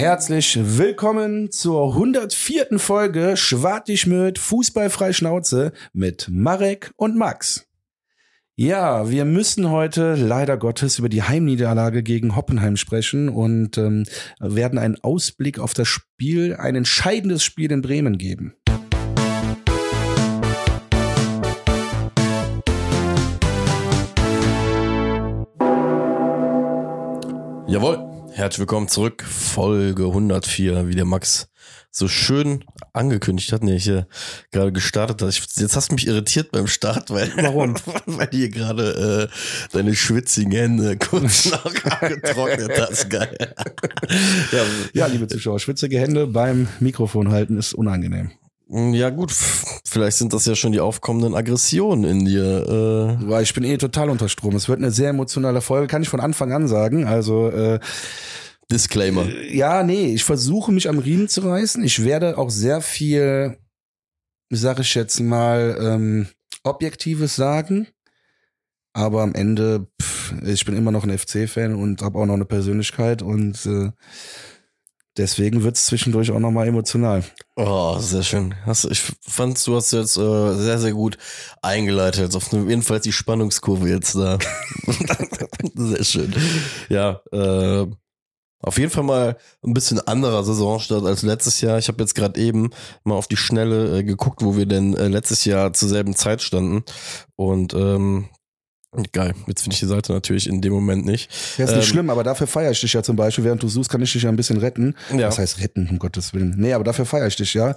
Herzlich willkommen zur 104. Folge Schwartig mit Fußballfrei Schnauze mit Marek und Max. Ja, wir müssen heute leider Gottes über die Heimniederlage gegen Hoppenheim sprechen und ähm, werden einen Ausblick auf das Spiel, ein entscheidendes Spiel in Bremen geben. Jawohl, herzlich willkommen zurück. Folge 104, wie der Max so schön angekündigt hat. Nee, ich äh, gerade gestartet hat. Jetzt hast du mich irritiert beim Start, weil, Warum? weil hier gerade äh, deine schwitzigen Hände kurz noch getrocknet hast. Geil. ja, ja, liebe Zuschauer, schwitzige Hände beim Mikrofon halten ist unangenehm. Ja gut, vielleicht sind das ja schon die aufkommenden Aggressionen in dir. Äh. Ich bin eh total unter Strom. Es wird eine sehr emotionale Folge, kann ich von Anfang an sagen. Also äh, Disclaimer. Äh, ja, nee, ich versuche mich am Riemen zu reißen. Ich werde auch sehr viel, sage ich jetzt mal, ähm, Objektives sagen. Aber am Ende, pff, ich bin immer noch ein FC-Fan und habe auch noch eine Persönlichkeit und äh, deswegen wird's zwischendurch auch nochmal emotional. Oh, sehr schön. Hast, ich fand, du hast jetzt äh, sehr, sehr gut eingeleitet. Auf jeden Fall die Spannungskurve jetzt da. sehr schön. Ja, äh, auf jeden Fall mal ein bisschen anderer Saisonstart als letztes Jahr. Ich habe jetzt gerade eben mal auf die Schnelle äh, geguckt, wo wir denn äh, letztes Jahr zur selben Zeit standen. Und ähm, Geil. Jetzt finde ich die Seite natürlich in dem Moment nicht. Ja, ist nicht ähm, schlimm, aber dafür feiere ich dich ja zum Beispiel. Während du suchst, kann ich dich ja ein bisschen retten. Ja. Das heißt retten, um Gottes Willen. Nee, aber dafür feiere ich dich ja.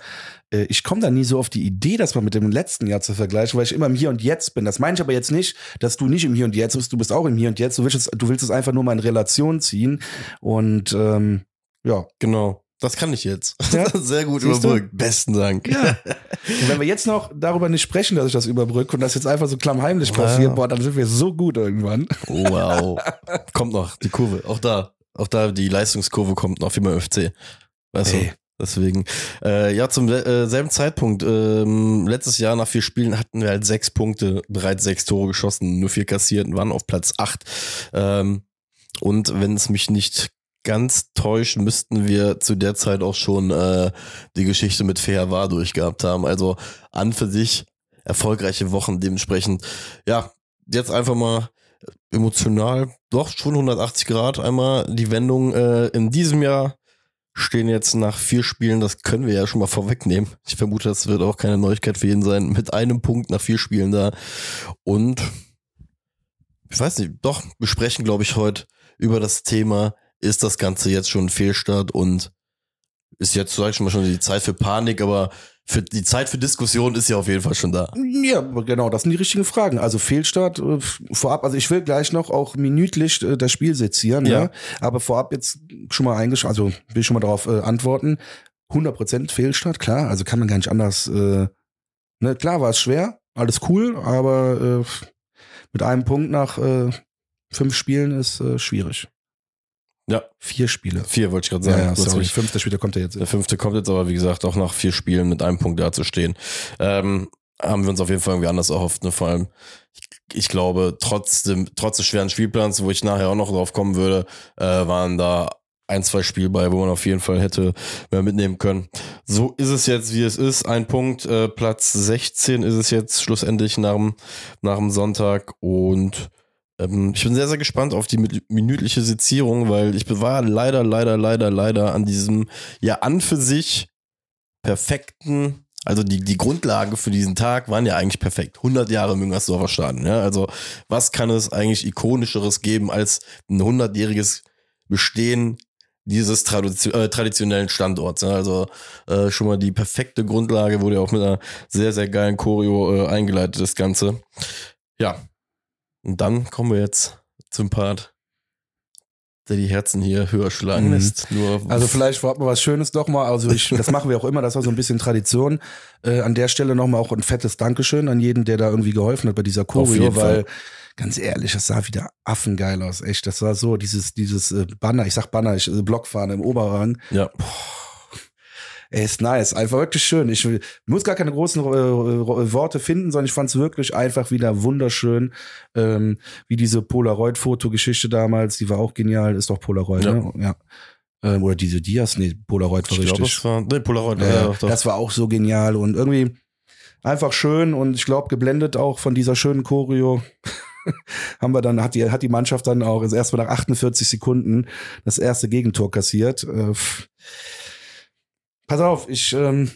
Äh, ich komme da nie so auf die Idee, das mal mit dem letzten Jahr zu vergleichen, weil ich immer im Hier und Jetzt bin. Das meine ich aber jetzt nicht, dass du nicht im Hier und Jetzt bist. Du bist auch im Hier und Jetzt. Du willst es, du willst es einfach nur mal in Relation ziehen. Und ähm, ja. Genau. Das kann ich jetzt. Ja? Sehr gut Siehst überbrückt. Du? Besten Dank. Ja. Und wenn wir jetzt noch darüber nicht sprechen, dass ich das überbrücke und das jetzt einfach so klammheimlich wow. passiert, boah, dann sind wir so gut irgendwann. Wow. kommt noch, die Kurve. Auch da. Auch da, die Leistungskurve kommt noch, wie beim FC. Weißt hey. du? Deswegen, äh, ja, zum äh, selben Zeitpunkt, ähm, letztes Jahr nach vier Spielen hatten wir halt sechs Punkte, bereits sechs Tore geschossen, nur vier kassiert und waren auf Platz acht. Ähm, und wenn es mich nicht ganz täuscht, müssten wir zu der Zeit auch schon äh, die Geschichte mit Fair war durchgehabt haben. Also an für sich erfolgreiche Wochen dementsprechend. Ja, jetzt einfach mal emotional, doch schon 180 Grad einmal die Wendung äh, in diesem Jahr stehen jetzt nach vier Spielen, das können wir ja schon mal vorwegnehmen. Ich vermute, das wird auch keine Neuigkeit für jeden sein, mit einem Punkt nach vier Spielen da. Und ich weiß nicht, doch, wir sprechen, glaube ich, heute über das Thema ist das Ganze jetzt schon ein Fehlstart und ist jetzt, sag ich schon mal, schon die Zeit für Panik, aber für die Zeit für Diskussion ist ja auf jeden Fall schon da. Ja, genau, das sind die richtigen Fragen. Also Fehlstart äh, vorab, also ich will gleich noch auch minütlich äh, das Spiel sezieren, ja. ja. Aber vorab jetzt schon mal eingesch also will ich schon mal darauf äh, antworten. 100% Fehlstart, klar, also kann man gar nicht anders, äh, ne, klar war es schwer, alles cool, aber mit einem Punkt nach fünf Spielen ist schwierig. Ja. Vier Spiele. Vier wollte ich gerade sagen. Ja, ja sorry. Fünfter Spieler kommt ja jetzt. Der fünfte kommt jetzt aber, wie gesagt, auch nach vier Spielen mit einem Punkt da zu stehen. Ähm, haben wir uns auf jeden Fall irgendwie anders erhofft. Ne? Vor allem, ich, ich glaube, trotz, dem, trotz des schweren Spielplans, wo ich nachher auch noch drauf kommen würde, äh, waren da ein, zwei Spiele bei, wo man auf jeden Fall hätte mehr mitnehmen können. So ist es jetzt, wie es ist. Ein Punkt, äh, Platz 16 ist es jetzt schlussendlich nach dem, nach dem Sonntag und ähm, ich bin sehr, sehr gespannt auf die minütliche Sezierung, weil ich war leider, leider, leider, leider an diesem, ja, an für sich perfekten, also die, die Grundlagen für diesen Tag waren ja eigentlich perfekt. 100 Jahre Müngersdorfer Stadion, ja. Also, was kann es eigentlich ikonischeres geben als ein 100-jähriges Bestehen dieses Tradition, äh, traditionellen Standorts. Ja? Also äh, schon mal die perfekte Grundlage wurde ja auch mit einer sehr, sehr geilen Choreo äh, eingeleitet, das Ganze. Ja, und dann kommen wir jetzt zum Part, der die Herzen hier höher schlagen mhm. lässt. Nur also vielleicht vorab mal was Schönes doch mal. Also ich, das machen wir auch immer, das war so ein bisschen Tradition. Äh, an der Stelle nochmal auch ein fettes Dankeschön an jeden, der da irgendwie geholfen hat bei dieser Choreo, weil ganz ehrlich, das sah wieder affengeil aus, echt. Das war so, dieses, dieses äh, Banner, ich sag Banner, ich, äh, Blockfahren im Oberrang. Ja. Boah Ey, ist nice, einfach wirklich schön. Ich muss gar keine großen äh, Worte finden, sondern ich fand es wirklich einfach wieder wunderschön, ähm, wie diese Polaroid-Fotogeschichte damals, die war auch genial, ist doch Polaroid, ja. ne? Ja. Ähm, oder diese Diaz, nee, Polaroid war Ich richtig. es war, nee, Polaroid, Ja, ja, doch, doch. das war auch so genial und irgendwie einfach schön und ich glaube geblendet auch von dieser schönen Choreo haben wir dann hat die hat die Mannschaft dann auch also erst mal nach 48 Sekunden das erste Gegentor kassiert. Äh. Pass auf, ich ähm,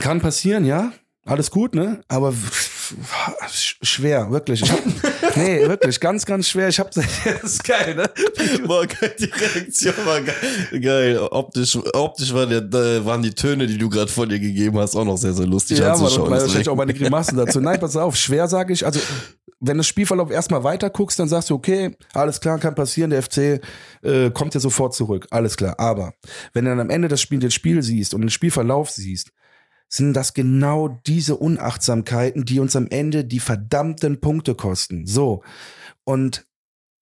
kann passieren, ja, alles gut, ne? Aber schwer, wirklich. Ich hab, nee, wirklich, ganz, ganz schwer. Ich habe, das ist geil, ne? Boah, geil, die Reaktion war geil. geil. Optisch, optisch war der, waren die Töne, die du gerade von dir gegeben hast, auch noch sehr, sehr lustig Ja, anzuschauen. deswegen. wahrscheinlich auch meine Grimassen dazu. Nein, pass auf, schwer sage ich. Also, wenn das Spielverlauf erstmal weiter guckst, dann sagst du, okay, alles klar, kann passieren, der FC äh, kommt ja sofort zurück. Alles klar. Aber wenn du dann am Ende das Spiel, das Spiel siehst und den Spielverlauf siehst, sind das genau diese Unachtsamkeiten, die uns am Ende die verdammten Punkte kosten. So. Und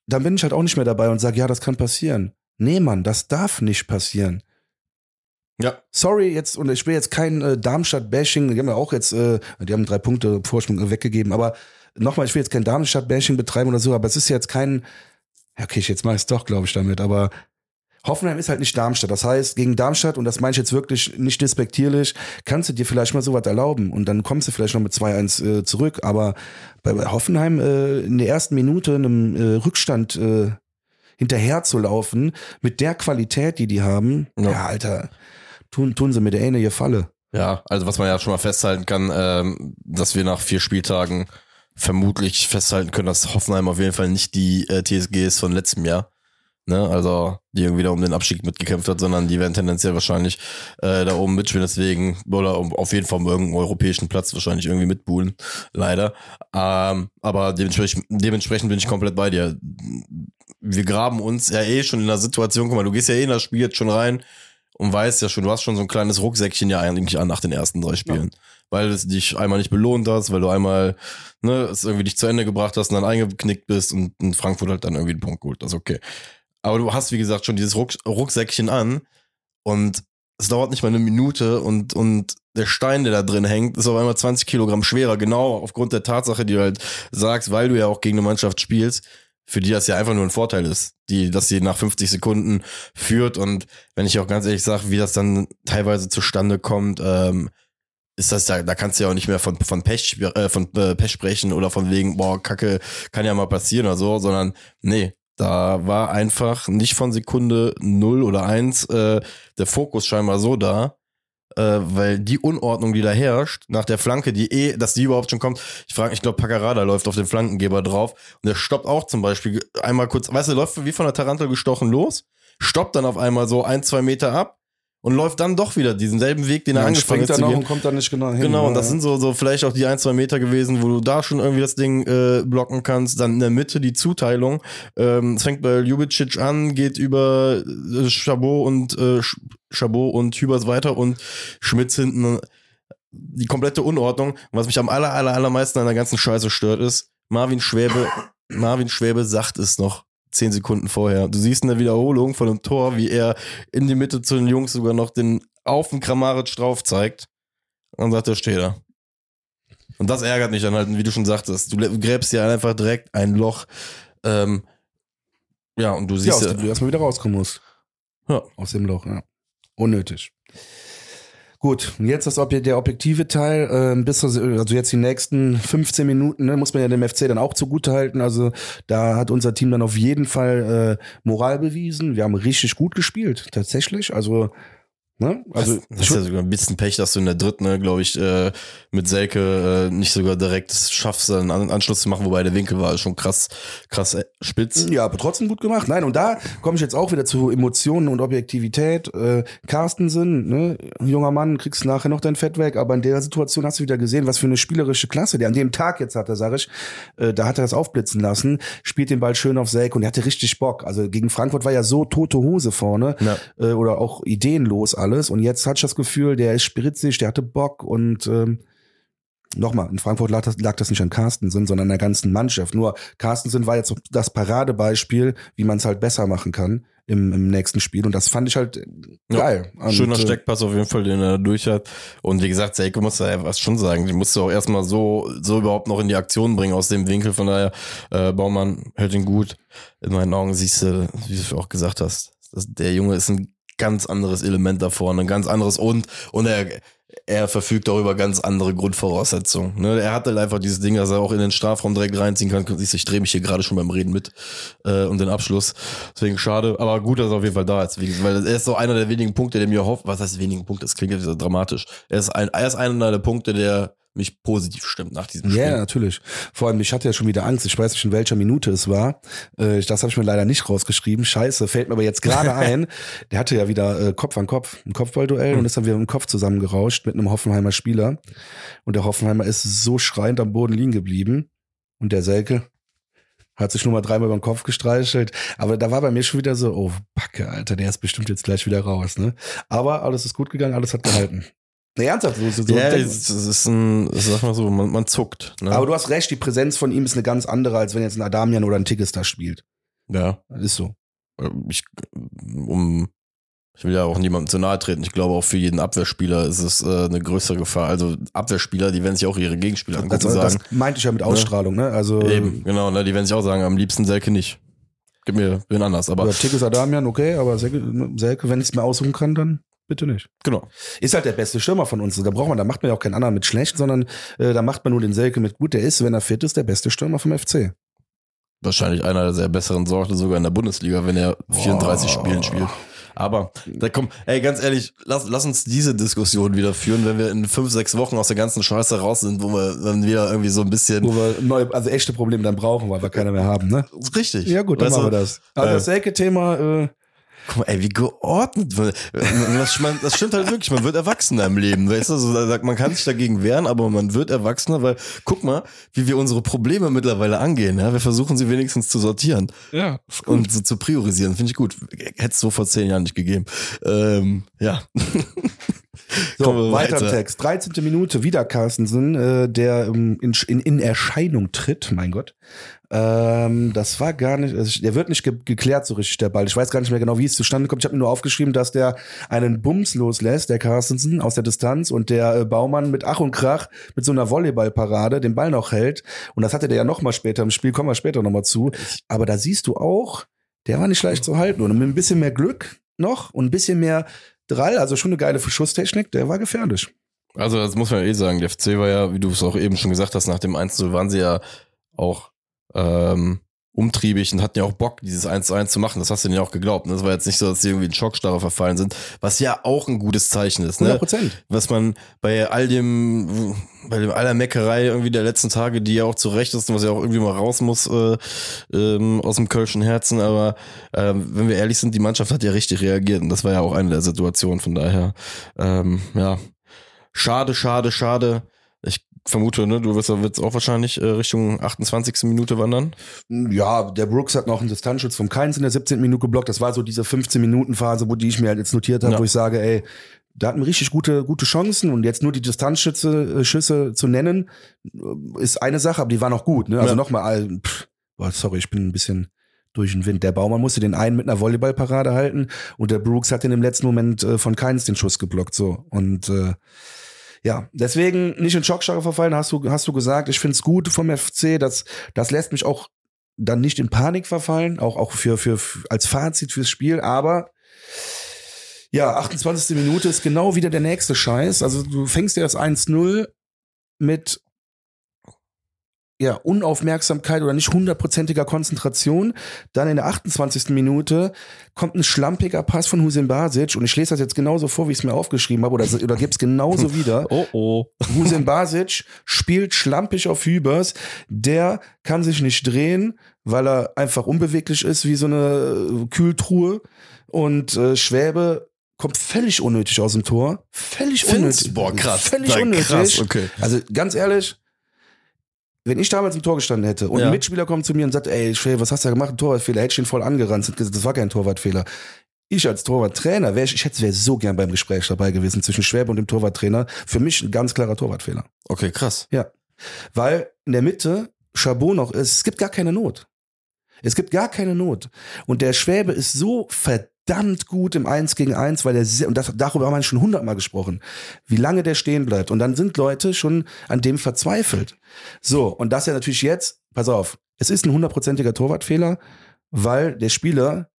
dann bin ich halt auch nicht mehr dabei und sage, ja, das kann passieren. Nee, Mann, das darf nicht passieren. ja, Sorry, jetzt, und ich will jetzt kein äh, Darmstadt-Bashing, die haben ja auch jetzt, äh, die haben drei Punkte Vorsprung äh, weggegeben, aber nochmal, ich will jetzt kein Darmstadt-Bashing betreiben oder so, aber es ist jetzt kein, ja, okay, jetzt mach ich es doch, glaube ich, damit, aber Hoffenheim ist halt nicht Darmstadt. Das heißt, gegen Darmstadt, und das meine ich jetzt wirklich nicht despektierlich, kannst du dir vielleicht mal sowas erlauben und dann kommst du vielleicht noch mit 2-1 äh, zurück. Aber bei bei Hoffenheim äh, in der ersten Minute einem äh, Rückstand äh, hinterher zu laufen, mit der Qualität, die die haben, Ja. ja, Alter, tun, tun sie mit der eine Falle. ja, also was man ja schon mal festhalten kann, ähm, dass wir nach vier Spieltagen vermutlich festhalten können, dass Hoffenheim auf jeden Fall nicht die äh, TSG ist von letztem Jahr. Ne, also die irgendwie da um den Abstieg mitgekämpft hat, sondern die werden tendenziell wahrscheinlich äh, da oben mitspielen, deswegen, oder um, auf jeden Fall um irgendeinen europäischen Platz wahrscheinlich irgendwie mitbuhlen, leider. Ähm, aber dementsprechend, dementsprechend bin ich komplett bei dir. Wir graben uns ja eh schon in der Situation, guck mal, du gehst ja eh in das Spiel jetzt schon rein und weißt ja schon, du hast schon so ein kleines Rucksäckchen ja eigentlich an nach den ersten drei Spielen. Weil es dich einmal nicht belohnt hast, weil du einmal ne, es irgendwie dich zu Ende gebracht hast und dann eingeknickt bist und in Frankfurt halt dann irgendwie den Punkt geholt. Das ist okay. Aber du hast, wie gesagt, schon dieses Ruck Rucksäckchen an und es dauert nicht mal eine Minute und, und der Stein, der da drin hängt, ist auf einmal 20 Kilogramm schwerer. Genau aufgrund der Tatsache, die du halt sagst, weil du ja auch gegen eine Mannschaft spielst, für die das ja einfach nur ein Vorteil ist, die, dass sie nach 50 Sekunden führt und wenn ich auch ganz ehrlich sage, wie das dann teilweise zustande kommt, ähm, ist das ja, da kannst du ja auch nicht mehr von, von Pech, äh, von äh, Pech sprechen oder von wegen, boah, Kacke, kann ja mal passieren oder so, sondern nee, da war einfach nicht von Sekunde null oder eins äh, der Fokus scheinbar so da, äh, weil die Unordnung, die da herrscht, nach der Flanke, die eh, dass die überhaupt schon kommt, ich frage, ich glaube, Paccarada läuft auf den Flankengeber drauf und der stoppt auch zum Beispiel einmal kurz, weißt du, läuft wie von der Tarantel gestochen los, stoppt dann auf einmal so ein, zwei Meter ab und läuft dann doch wieder diesen selben Weg, den er Dann angefangen springt hat er zu noch und kommt dann nicht genau hin. Genau, und das Ja. sind so, so vielleicht auch die ein, zwei Meter gewesen, wo du da schon irgendwie das Ding äh, blocken kannst. Dann in der Mitte die Zuteilung. Ähm, es fängt bei Ljubicic an, geht über äh, Chabot und äh, Chabot und Hübers weiter und Schmitz hinten. Die komplette Unordnung. Und was mich am aller, aller, allermeisten an der ganzen Scheiße stört, ist, Marvin Schwäbe, Marvin Schwäbe sagt es noch zehn Sekunden vorher. Du siehst in der Wiederholung von dem Tor, wie er in die Mitte zu den Jungs sogar noch den auf den Kramaric drauf zeigt. Und dann sagt er, steh da. Und das ärgert mich dann halt, wie du schon sagtest. Du gräbst dir einfach direkt ein Loch. Ähm, ja, und du Ja, siehst aus ja, dem du erstmal wieder rauskommen musst. Ja. Aus dem Loch, ja. Unnötig. Gut, jetzt das Objek der objektive Teil. Ähm, bis also jetzt die nächsten 15 Minuten ne, muss man ja dem FC dann auch zugutehalten. Also da hat unser Team dann auf jeden Fall äh, Moral bewiesen. Wir haben richtig gut gespielt, tatsächlich. Also, ne? Also das, ist ja sogar ein bisschen Pech, dass du in der dritten, ne, glaube ich, äh, mit Selke äh, nicht sogar direkt schaffst, einen An Anschluss zu machen, wobei der Winkel war schon krass, krass äh, spitz. Ja, aber trotzdem gut gemacht. Nein, und da komme ich jetzt auch wieder zu Emotionen und Objektivität. Äh, Carstensen, ne, junger Mann, kriegst nachher noch dein Fett weg, aber in der Situation hast du wieder gesehen, was für eine spielerische Klasse der an dem Tag jetzt hatte, sag ich. Äh, da hat er das aufblitzen lassen, spielt den Ball schön auf Selk und er hatte richtig Bock. Also gegen Frankfurt war ja so tote Hose vorne Ja. äh, oder auch ideenlos alles. Und jetzt hatte ich das Gefühl, der ist spritzig, der hatte Bock und ähm, Nochmal, in Frankfurt lag das, lag das nicht an Carstensen, sondern an der ganzen Mannschaft. Nur Carstensen war jetzt das Paradebeispiel, wie man es halt besser machen kann im, im nächsten Spiel. Und das fand ich halt Ja, geil. Und, Schöner äh, Steckpass auf jeden Fall, den er durch hat. Und wie gesagt, Selke muss da ja was schon sagen. Die musst du auch erstmal so, so überhaupt noch in die Aktion bringen aus dem Winkel. Von daher, äh, Baumann hält ihn gut. In meinen Augen siehst du, wie du auch gesagt hast, das, der Junge ist ein ganz anderes Element da vorne, ein ganz anderes und, und er, er verfügt auch über ganz andere Grundvoraussetzungen. Ne? Er hat halt einfach dieses Ding, dass er auch in den Strafraum direkt reinziehen kann. Siehst du, ich drehe mich hier gerade schon beim Reden mit äh, und den Abschluss. Deswegen schade, aber gut, dass er auf jeden Fall da ist. Weil er ist so einer der wenigen Punkte, der mir hofft, was heißt wenigen Punkte, das klingt ja so dramatisch. Er ist, ein, er ist einer der Punkte, der mich positiv stimmt nach diesem Spiel. Ja, natürlich. Vor allem, ich hatte ja schon wieder Angst. Ich weiß nicht, in welcher Minute es war. Äh, das habe ich mir leider nicht rausgeschrieben. Scheiße, fällt mir aber jetzt gerade ein. Der hatte ja wieder äh, Kopf an Kopf, ein Kopfballduell mhm. und ist dann wieder im Kopf zusammengerauscht mit einem Hoffenheimer Spieler. Und der Hoffenheimer ist so schreiend am Boden liegen geblieben. Und der Selke hat sich nur mal dreimal über den Kopf gestreichelt. Aber da war bei mir schon wieder so, oh, Backe, Alter, der ist bestimmt jetzt gleich wieder raus. Ne? Aber alles ist gut gegangen, alles hat gehalten. Nee, ernsthaft, so, so ja, das ist ein, sag mal so, man, man zuckt. Ne? Aber du hast recht, die Präsenz von ihm ist eine ganz andere, als wenn jetzt ein Adamian oder ein Tigges da spielt. Ja. Das ist so. Ich, um, ich will ja auch niemandem zu nahe treten. Ich glaube, auch für jeden Abwehrspieler ist es äh, eine größere Gefahr. Also Abwehrspieler, die werden sich auch ihre Gegenspieler angucken also, sagen. Das meinte ich ja mit ne? Ausstrahlung, ne? Also, Eben, genau, ne? Die werden sich auch sagen, am liebsten Selke nicht. Gib mir wen anders. Aber oder Tigges Adamian, okay, aber Selke, Selke wenn ich es mir aussuchen kann, dann bitte nicht. Genau. Ist halt der beste Stürmer von uns. Da braucht man, da macht man ja auch keinen anderen mit schlecht, sondern äh, da macht man nur den Selke mit gut. Der ist, wenn er fit ist, der beste Stürmer vom FC. Wahrscheinlich einer der sehr besseren Sorte sogar in der Bundesliga, wenn er 34 oh. Spielen spielt. Aber da komm, ey, ganz ehrlich, lass, lass uns diese Diskussion wieder führen, wenn wir in fünf, sechs Wochen aus der ganzen Scheiße raus sind, wo wir dann wieder irgendwie so ein bisschen. Wo wir neue, also echte Probleme dann brauchen, weil wir keine mehr haben, ne? Richtig. Ja, gut, dann weißt machen wir das. Also äh, das Selke-Thema, äh, Guck mal, ey, wie geordnet. Das, das stimmt halt wirklich, man wird erwachsener im Leben. Weißt du, also, man kann sich dagegen wehren, aber man wird erwachsener, weil guck mal, wie wir unsere Probleme mittlerweile angehen. Ja? Wir versuchen sie wenigstens zu sortieren. Ja. Und so zu priorisieren, finde ich gut. Hätte es so vor zehn Jahren nicht gegeben. Ähm, ja. So, weiter, weiter im Text. 13. Minute, wieder Carstensen, äh, der ähm, in, in, in Erscheinung tritt, mein Gott. Ähm, das war gar nicht, also der wird nicht ge geklärt so richtig, der Ball. Ich weiß gar nicht mehr genau, wie es zustande kommt. Ich habe mir nur aufgeschrieben, dass der einen Bums loslässt, der Carstensen, aus der Distanz und der äh, Baumann mit Ach und Krach mit so einer Volleyballparade den Ball noch hält. Und das hatte der ja noch mal später im Spiel, kommen wir später noch mal zu. Aber da siehst du auch, der war nicht leicht zu halten. Und mit ein bisschen mehr Glück noch und ein bisschen mehr Drall, also schon eine geile Schusstechnik, der war gefährlich. Also das muss man ja eh sagen, der FC war ja, wie du es auch eben schon gesagt hast, nach dem 1 waren sie ja auch ähm, umtriebig und hatten ja auch Bock, dieses 1 zu 1 zu machen. Das hast du denen ja auch geglaubt. Ne? Das war jetzt nicht so, dass sie irgendwie in Schockstarre verfallen sind, was ja auch ein gutes Zeichen ist. Ne? 100%. Was man bei all dem, bei dem aller Meckerei irgendwie der letzten Tage, die ja auch zurecht ist und was ja auch irgendwie mal raus muss äh, ähm, aus dem kölschen Herzen. Aber äh, wenn wir ehrlich sind, die Mannschaft hat ja richtig reagiert und das war ja auch eine der Situationen. Von daher, ähm, ja, schade, schade, schade. Vermute, ne, du wirst jetzt auch wahrscheinlich äh, Richtung 28. Minute wandern. Ja, der Brooks hat noch einen Distanzschutz vom Keins in der 17. Minute geblockt. Das war so diese 15 Minuten Phase, wo die ich mir halt jetzt notiert habe, ja. wo ich sage, ey, da hatten wir richtig gute, gute Chancen und jetzt nur die Distanzschüsse äh, Schüsse zu nennen, äh, ist eine Sache, aber die waren auch gut. Ne? Also ja. nochmal, sorry, ich bin ein bisschen durch den Wind. Der Baumann musste den einen mit einer Volleyballparade halten und der Brooks hat in dem letzten Moment äh, von Keins den Schuss geblockt. So und äh, ja, deswegen nicht in Schockstarre verfallen, hast du, hast du gesagt. Ich finde es gut vom FC, das, das lässt mich auch dann nicht in Panik verfallen, auch, auch für, für, als Fazit fürs Spiel, aber ja, 28. Minute ist genau wieder der nächste Scheiß. Also du fängst dir das 1-0 mit ja, Unaufmerksamkeit oder nicht hundertprozentiger Konzentration. Dann in der 28. Minute kommt ein schlampiger Pass von Husin Basic und ich lese das jetzt genauso vor, wie ich es mir aufgeschrieben habe oder, oder gebe es genauso wieder. oh oh. Husin Basic spielt schlampig auf Hübers. Der kann sich nicht drehen, weil er einfach unbeweglich ist wie so eine Kühltruhe und äh, Schwäbe kommt völlig unnötig aus dem Tor. Völlig unnötig. Boah, krass. Völlig unnötig. Krass, okay. Also ganz ehrlich, wenn ich damals im Tor gestanden hätte und ja. ein Mitspieler kommt zu mir und sagt, ey, was hast du da gemacht? Ein Torwartfehler. Hätte ich ihn voll angerannt und gesagt, das war kein Torwartfehler. Ich als Torwarttrainer wäre ich, ich hätte wäre so gern beim Gespräch dabei gewesen zwischen Schwäbe und dem Torwarttrainer. Für mich ein ganz klarer Torwartfehler. Okay, krass. Ja. Weil in der Mitte Chabot noch ist, es gibt gar keine Not. Es gibt gar keine Not. Und der Schwäbe ist so verdammt gut im Eins gegen Eins, weil er sehr, und das, darüber haben wir schon hundertmal gesprochen, wie lange der stehen bleibt. Und dann sind Leute schon an dem verzweifelt. So, und das ja natürlich jetzt, pass auf, es ist ein hundertprozentiger Torwartfehler, weil der Spieler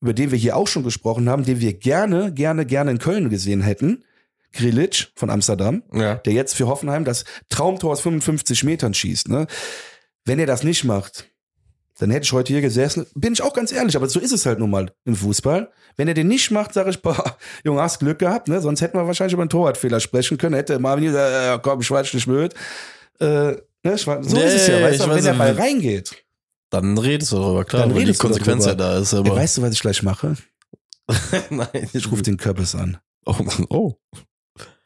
über den wir hier auch schon gesprochen haben, den wir gerne, gerne, gerne in Köln gesehen hätten. Grilic von Amsterdam, Ja. der jetzt für Hoffenheim das Traumtor aus 55 Metern schießt. Ne? Wenn er das nicht macht, dann hätte ich heute hier gesessen. Bin ich auch ganz ehrlich, aber so ist es halt nun mal im Fußball. Wenn er den nicht macht, sage ich, boah, Junge, hast Glück gehabt, ne? Sonst hätten wir wahrscheinlich über einen Torwartfehler sprechen können. Hätte Marvin gesagt, äh, komm, ich war nicht blöd. Äh, ne? So Nee, ist es ja, weißt du, wenn der Ball reingeht. Dann redest du darüber, klar, Dann weil die redest du Konsequenz ja da ist. Ey, Aber weißt du, was ich gleich mache? Nein, Ich rufe den Köppes an. Oh, oh.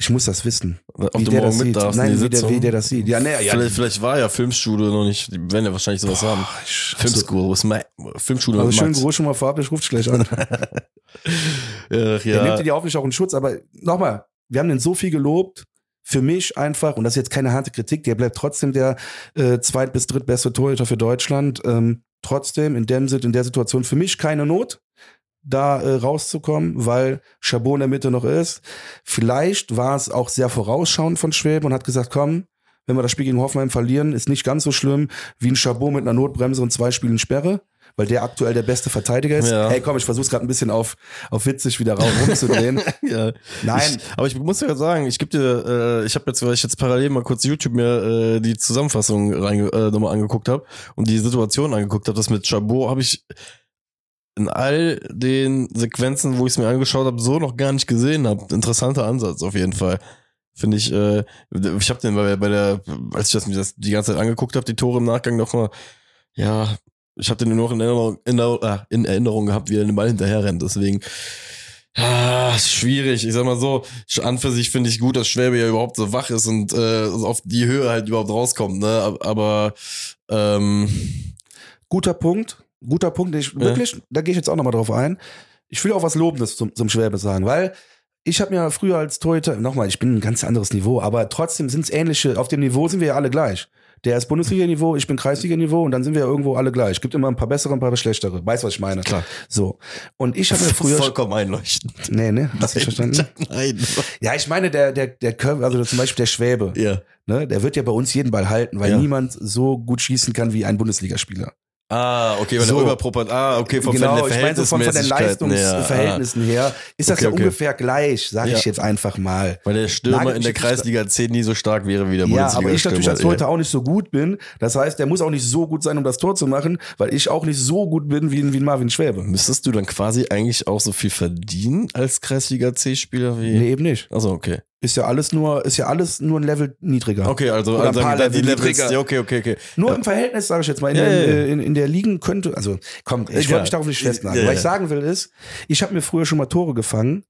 Ich muss das wissen. Ob Wie du der morgen das mit sieht. darfst in Nein, die wie der, Sitzung? wie der das sieht. Ja, nee, ja. vielleicht, vielleicht war ja Filmstudio noch nicht, die werden ja wahrscheinlich sowas haben. Filmschool, was Ma Filmschule also mit schönen Max. Gruß schon mal vorab, ich rufe dich gleich an. Ach, Der ja. nimmt dir die hoffentlich auch in Schutz, aber nochmal, wir haben den so viel gelobt. Für mich einfach, und das ist jetzt keine harte Kritik, der bleibt trotzdem der äh, zweit- bis drittbeste Torhüter für Deutschland. Ähm, trotzdem in dem Sit- in der Situation für mich keine Not, da äh, rauszukommen, weil Chabot in der Mitte noch ist. Vielleicht war es auch sehr vorausschauend von Schwäbe und hat gesagt, komm, wenn wir das Spiel gegen Hoffenheim verlieren, ist nicht ganz so schlimm wie ein Chabot mit einer Notbremse und zwei Spielen Sperre, weil der aktuell der beste Verteidiger ist. Ja. Hey, komm, ich versuch's gerade ein bisschen auf, auf witzig wieder raus rumzudrehen. ja. Nein. Ich, aber ich muss ja sagen, ich gebe dir, äh, ich habe jetzt, weil ich jetzt parallel mal kurz YouTube mir äh, die Zusammenfassung reinge äh, nochmal angeguckt habe und die Situation angeguckt habe, das mit Chabot habe ich in all den Sequenzen, wo ich es mir angeschaut habe, so noch gar nicht gesehen habe. Interessanter Ansatz auf jeden Fall. Finde ich, äh, ich habe den bei, bei der, als ich das, das die ganze Zeit angeguckt habe, die Tore im Nachgang noch mal, ja, ich habe den nur noch in Erinnerung, in, äh, in Erinnerung gehabt, wie er den Ball hinterher rennt. Deswegen, Ah, schwierig. Ich sag mal so, an für sich finde ich gut, dass Schwäbe ja überhaupt so wach ist und äh, auf die Höhe halt überhaupt rauskommt, ne? Ab- Aber ähm, Guter Punkt. Guter Punkt. Ich, wirklich, da gehe ich jetzt auch nochmal drauf ein. Ich will auch was Lobendes zum, zum Schwäbe sagen, weil ich habe mir früher als Torhüter, nochmal, ich bin ein ganz anderes Niveau, aber trotzdem sind es ähnliche, auf dem Niveau sind wir ja alle gleich. Der ist Bundesliga-Niveau, ich bin Kreisliga-Niveau und dann sind wir ja irgendwo alle gleich. Gibt immer ein paar bessere, ein paar schlechtere. Weißt, was ich meine? Klar. So. Und ich habe mir früher. vollkommen einleuchtend. Nee, ne? Hast du nicht verstanden? Nein. Ja, ich meine, der, der, der Curve, also zum Beispiel der Schwäbe, Ja. ne, der wird ja bei uns jeden Ball halten, weil Ja. niemand so gut schießen kann wie ein Bundesligaspieler. Ah, okay, weil So. der Überproport. Ah, okay, von genau, der ich meine so von, von den. Leistungsverhältnissen her ist das Okay, ja okay. ungefähr gleich, sage Ja. ich jetzt einfach mal. Ah, weil der Stürmer Nagel in der Kreisliga 10 nie so stark wäre wie der Ja, Bundesliga. aber ich natürlich als. Torhüter auch nicht so gut bin. Das heißt, der muss auch nicht so gut sein, um das Tor zu machen, weil ich auch nicht so gut bin wie, wie Marvin Schwäbe. Müsstest du dann quasi eigentlich auch so viel verdienen als Kreisliga C-Spieler wie. Nee, eben nicht. Also okay. Ist ja alles nur, ist ja alles nur ein Level niedriger. Okay, also, Oder ein also paar dann die Level Levels. niedriger. Ja, okay, okay, okay. Nur ja. im Verhältnis, sage ich jetzt mal, in, Ja, der, in, in der Ligen könnte, also komm, ich wollte mich darauf nicht festnageln. Was ich sagen will ist, ich habe mir früher schon mal Tore gefangen,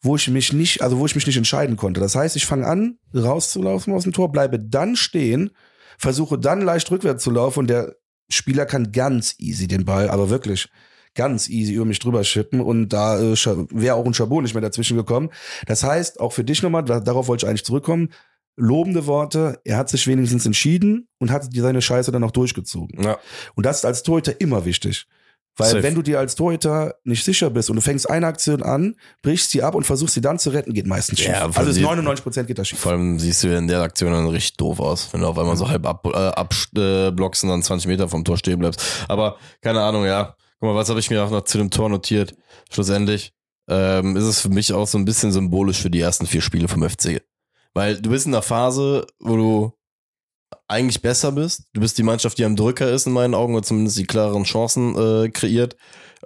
wo ich mich nicht, also wo ich mich nicht entscheiden konnte. Das heißt, ich fange an, rauszulaufen aus dem Tor, bleibe dann stehen, versuche dann leicht rückwärts zu laufen und der Spieler kann ganz easy den Ball, aber wirklich ganz easy über mich drüber schippen und da äh, wäre auch ein Chabot nicht mehr dazwischen gekommen. Das heißt, auch für dich nochmal, da, darauf wollte ich eigentlich zurückkommen, lobende Worte, er hat sich wenigstens entschieden und hat seine Scheiße dann auch durchgezogen. Ja. Und das ist als Torhüter immer wichtig. Weil Safe. wenn du dir als Torhüter nicht sicher bist und du fängst eine Aktion an, brichst sie ab und versuchst sie dann zu retten, geht meistens schief. Ja, also ist allem- 99 Prozent geht das schief. Vor allem siehst du in der Aktion dann richtig doof aus, wenn du auf einmal so halb ab, äh, abblockst äh, und dann 20 Meter vom Tor stehen bleibst. Aber keine Ahnung, ja. Guck mal, was habe ich mir auch noch zu dem Tor notiert? Schlussendlich ähm, ist es für mich auch so ein bisschen symbolisch für die ersten vier Spiele vom FC. Weil du bist in einer Phase, wo du eigentlich besser bist. Du bist die Mannschaft, die am Drücker ist in meinen Augen oder zumindest die klareren Chancen äh, kreiert.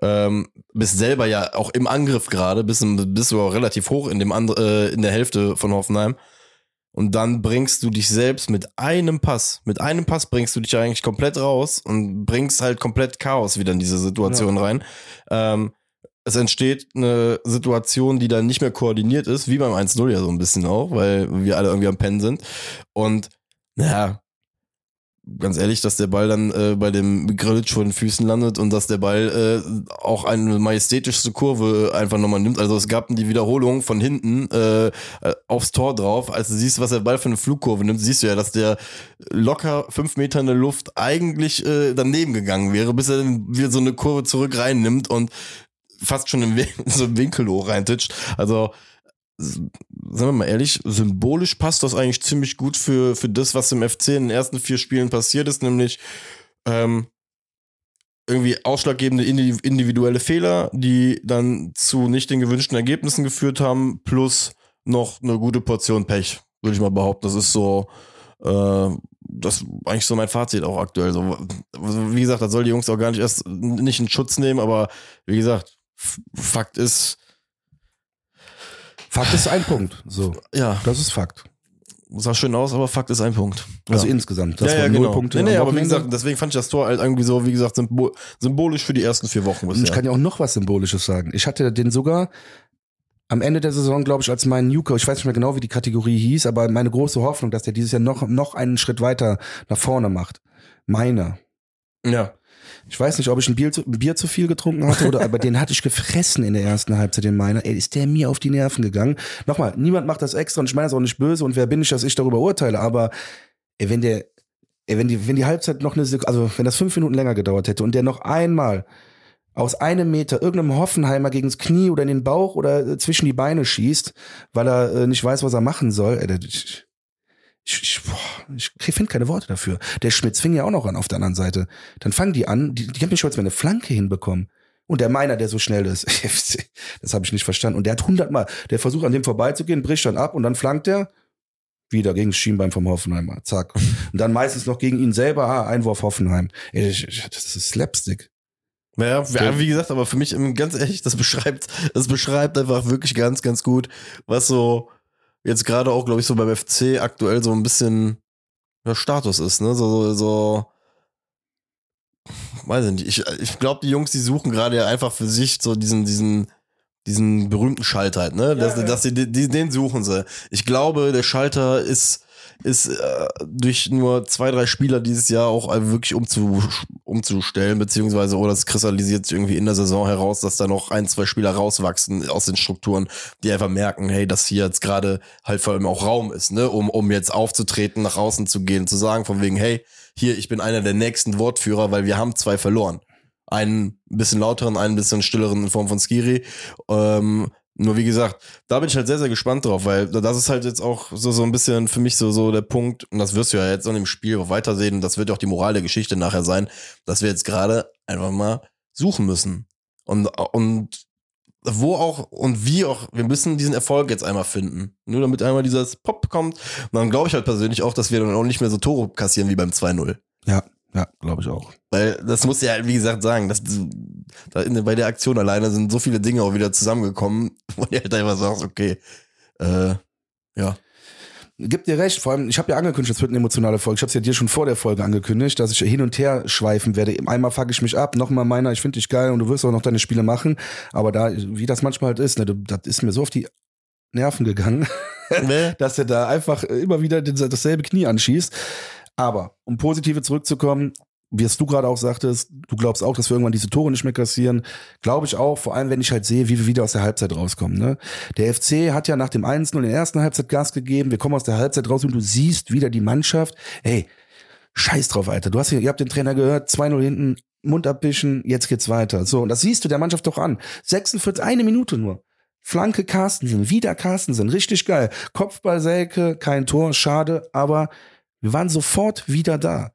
Ähm, bist selber ja auch im Angriff gerade, bist, bist du auch relativ hoch in dem andre, äh, in der Hälfte von Hoffenheim. Und dann bringst du dich selbst mit einem Pass, mit einem Pass bringst du dich eigentlich komplett raus und bringst halt komplett Chaos wieder in diese Situation rein. Ähm, es entsteht eine Situation, die dann nicht mehr koordiniert ist, wie beim 1-0 ja so ein bisschen auch, weil wir alle irgendwie am Pennen sind. Und naja, ganz ehrlich, dass der Ball dann äh, bei dem Grillitsch vor den Füßen landet und dass der Ball äh, auch eine majestätischste Kurve einfach nochmal nimmt. Also es gab die Wiederholung von hinten äh, äh, aufs Tor drauf. Als du siehst, was der Ball für eine Flugkurve nimmt, siehst du ja, dass der locker fünf Meter in der Luft eigentlich äh, daneben gegangen wäre, bis er dann wieder so eine Kurve zurück reinnimmt und fast schon in so einen Winkel hoch reintitscht. Also sagen wir mal ehrlich, symbolisch passt das eigentlich ziemlich gut für, für das, was im FC in den ersten vier Spielen passiert ist, nämlich ähm, irgendwie ausschlaggebende individuelle Fehler, die dann zu nicht den gewünschten Ergebnissen geführt haben, plus noch eine gute Portion Pech, würde ich mal behaupten. Das ist so, äh, das ist eigentlich so mein Fazit auch aktuell. So, wie gesagt, da soll die Jungs auch gar nicht erst nicht in Schutz nehmen, aber wie gesagt, Fakt ist. Fakt ist ein Punkt. So. Ja. Das ist Fakt. Sah schön aus, aber Fakt ist ein Punkt. Also ja. insgesamt. Das ja, ja, genau. Punkte nee, nee, aber wie gesagt, deswegen fand ich das Tor halt irgendwie so, wie gesagt, symbolisch für die ersten vier Wochen. Bisher. Ich kann ja auch noch was Symbolisches sagen. Ich hatte den sogar am Ende der Saison, glaube ich, als mein Newcomer, ich weiß nicht mehr genau, wie die Kategorie hieß, aber meine große Hoffnung, dass der dieses Jahr noch, noch einen Schritt weiter nach vorne macht. Meine. Ja. Ich weiß nicht, ob ich ein Bier zu, ein Bier zu viel getrunken hatte oder, aber den hatte ich gefressen in der ersten Halbzeit, den meiner. Ey, ist der mir auf die Nerven gegangen. Nochmal, niemand macht das extra und ich meine das auch nicht böse und wer bin ich, dass ich darüber urteile, aber ey, wenn der, ey, wenn die, wenn die Halbzeit noch eine Sekunde, also wenn das fünf Minuten länger gedauert hätte und der noch einmal aus einem Meter irgendeinem Hoffenheimer gegens Knie oder in den Bauch oder äh, zwischen die Beine schießt, weil er äh, nicht weiß, was er machen soll. Ey, ich, ich, ich, ich finde keine Worte dafür. Der Schmitz fing ja auch noch an auf der anderen Seite. Dann fangen die an, die, die haben nicht schon mal eine Flanke hinbekommen. Und der meiner, der so schnell ist, das habe ich nicht verstanden. Und der hat hundertmal, der versucht an dem vorbeizugehen, bricht dann ab und dann flankt er wieder gegen das Schienbein vom Hoffenheimer. Zack. Und dann meistens noch gegen ihn selber, ah, Einwurf Hoffenheim. Ey, das ist Slapstick. Ja, ja, wie gesagt, aber für mich ganz ehrlich, das beschreibt, das beschreibt einfach wirklich ganz, ganz gut, was so jetzt gerade auch, glaube ich, so beim FC aktuell so ein bisschen ja, Status ist, ne? So, so, so weiß ich nicht. Ich, ich glaube, die Jungs, die suchen gerade ja einfach für sich so diesen, diesen, diesen berühmten Schalter halt, ne? Ja, dass, ja. dass sie, den suchen sie. Ich glaube, der Schalter ist ist äh, durch nur zwei, drei Spieler dieses Jahr auch wirklich umzu, umzustellen, beziehungsweise oder es kristallisiert sich irgendwie in der Saison heraus, dass da noch ein, zwei Spieler rauswachsen aus den Strukturen, die einfach merken, hey, dass hier jetzt gerade halt vor allem auch Raum ist, ne, um, um jetzt aufzutreten, nach außen zu gehen, zu sagen, von wegen, hey, hier, ich bin einer der nächsten Wortführer, weil wir haben zwei verloren einen bisschen lauteren, einen bisschen stilleren in Form von Skiri. Ähm, nur wie gesagt, da bin ich halt sehr, sehr gespannt drauf, weil das ist halt jetzt auch so, so ein bisschen für mich so, so der Punkt, und das wirst du ja jetzt an dem Spiel auch weitersehen, und das wird ja auch die Moral der Geschichte nachher sein, dass wir jetzt gerade einfach mal suchen müssen. Und, und wo auch und wie auch, wir müssen diesen Erfolg jetzt einmal finden. Nur damit einmal dieses Pop kommt. Und dann glaube ich halt persönlich auch, dass wir dann auch nicht mehr so Tore kassieren wie beim 2-0. Ja, ja, glaube ich auch. Weil das muss ja, wie gesagt, sagen, dass da in, bei der Aktion alleine sind so viele Dinge auch wieder zusammengekommen, wo du halt einfach sagst, okay, äh, ja. Gibt dir recht, vor allem, ich habe ja angekündigt, es wird eine emotionale Folge. Ich habe es ja dir schon vor der Folge angekündigt, dass ich hin und her schweifen werde. Einmal fuck ich mich ab, nochmal meiner, ich finde dich geil und du wirst auch noch deine Spiele machen. Aber da, wie das manchmal halt ist, ne, das ist mir so auf die Nerven gegangen, nee. dass er da einfach immer wieder dasselbe Knie anschießt. Aber um positive zurückzukommen, wie es du gerade auch sagtest, du glaubst auch, dass wir irgendwann diese Tore nicht mehr kassieren. Glaube ich auch, vor allem wenn ich halt sehe, wie wir wieder aus der Halbzeit rauskommen. Ne? Der FC hat ja nach dem 1-0 in der ersten Halbzeit Gas gegeben. Wir kommen aus der Halbzeit raus und du siehst wieder die Mannschaft. Ey, scheiß drauf, Alter. Du hast hier, ihr habt den Trainer gehört, 2-0 hinten, Mund abwischen, jetzt geht's weiter. So, und das siehst du der Mannschaft doch an. 46, eine Minute nur. Flanke Carstensen, wieder Carstensen, richtig geil. Kopfball Selke, kein Tor, schade, aber wir waren sofort wieder da.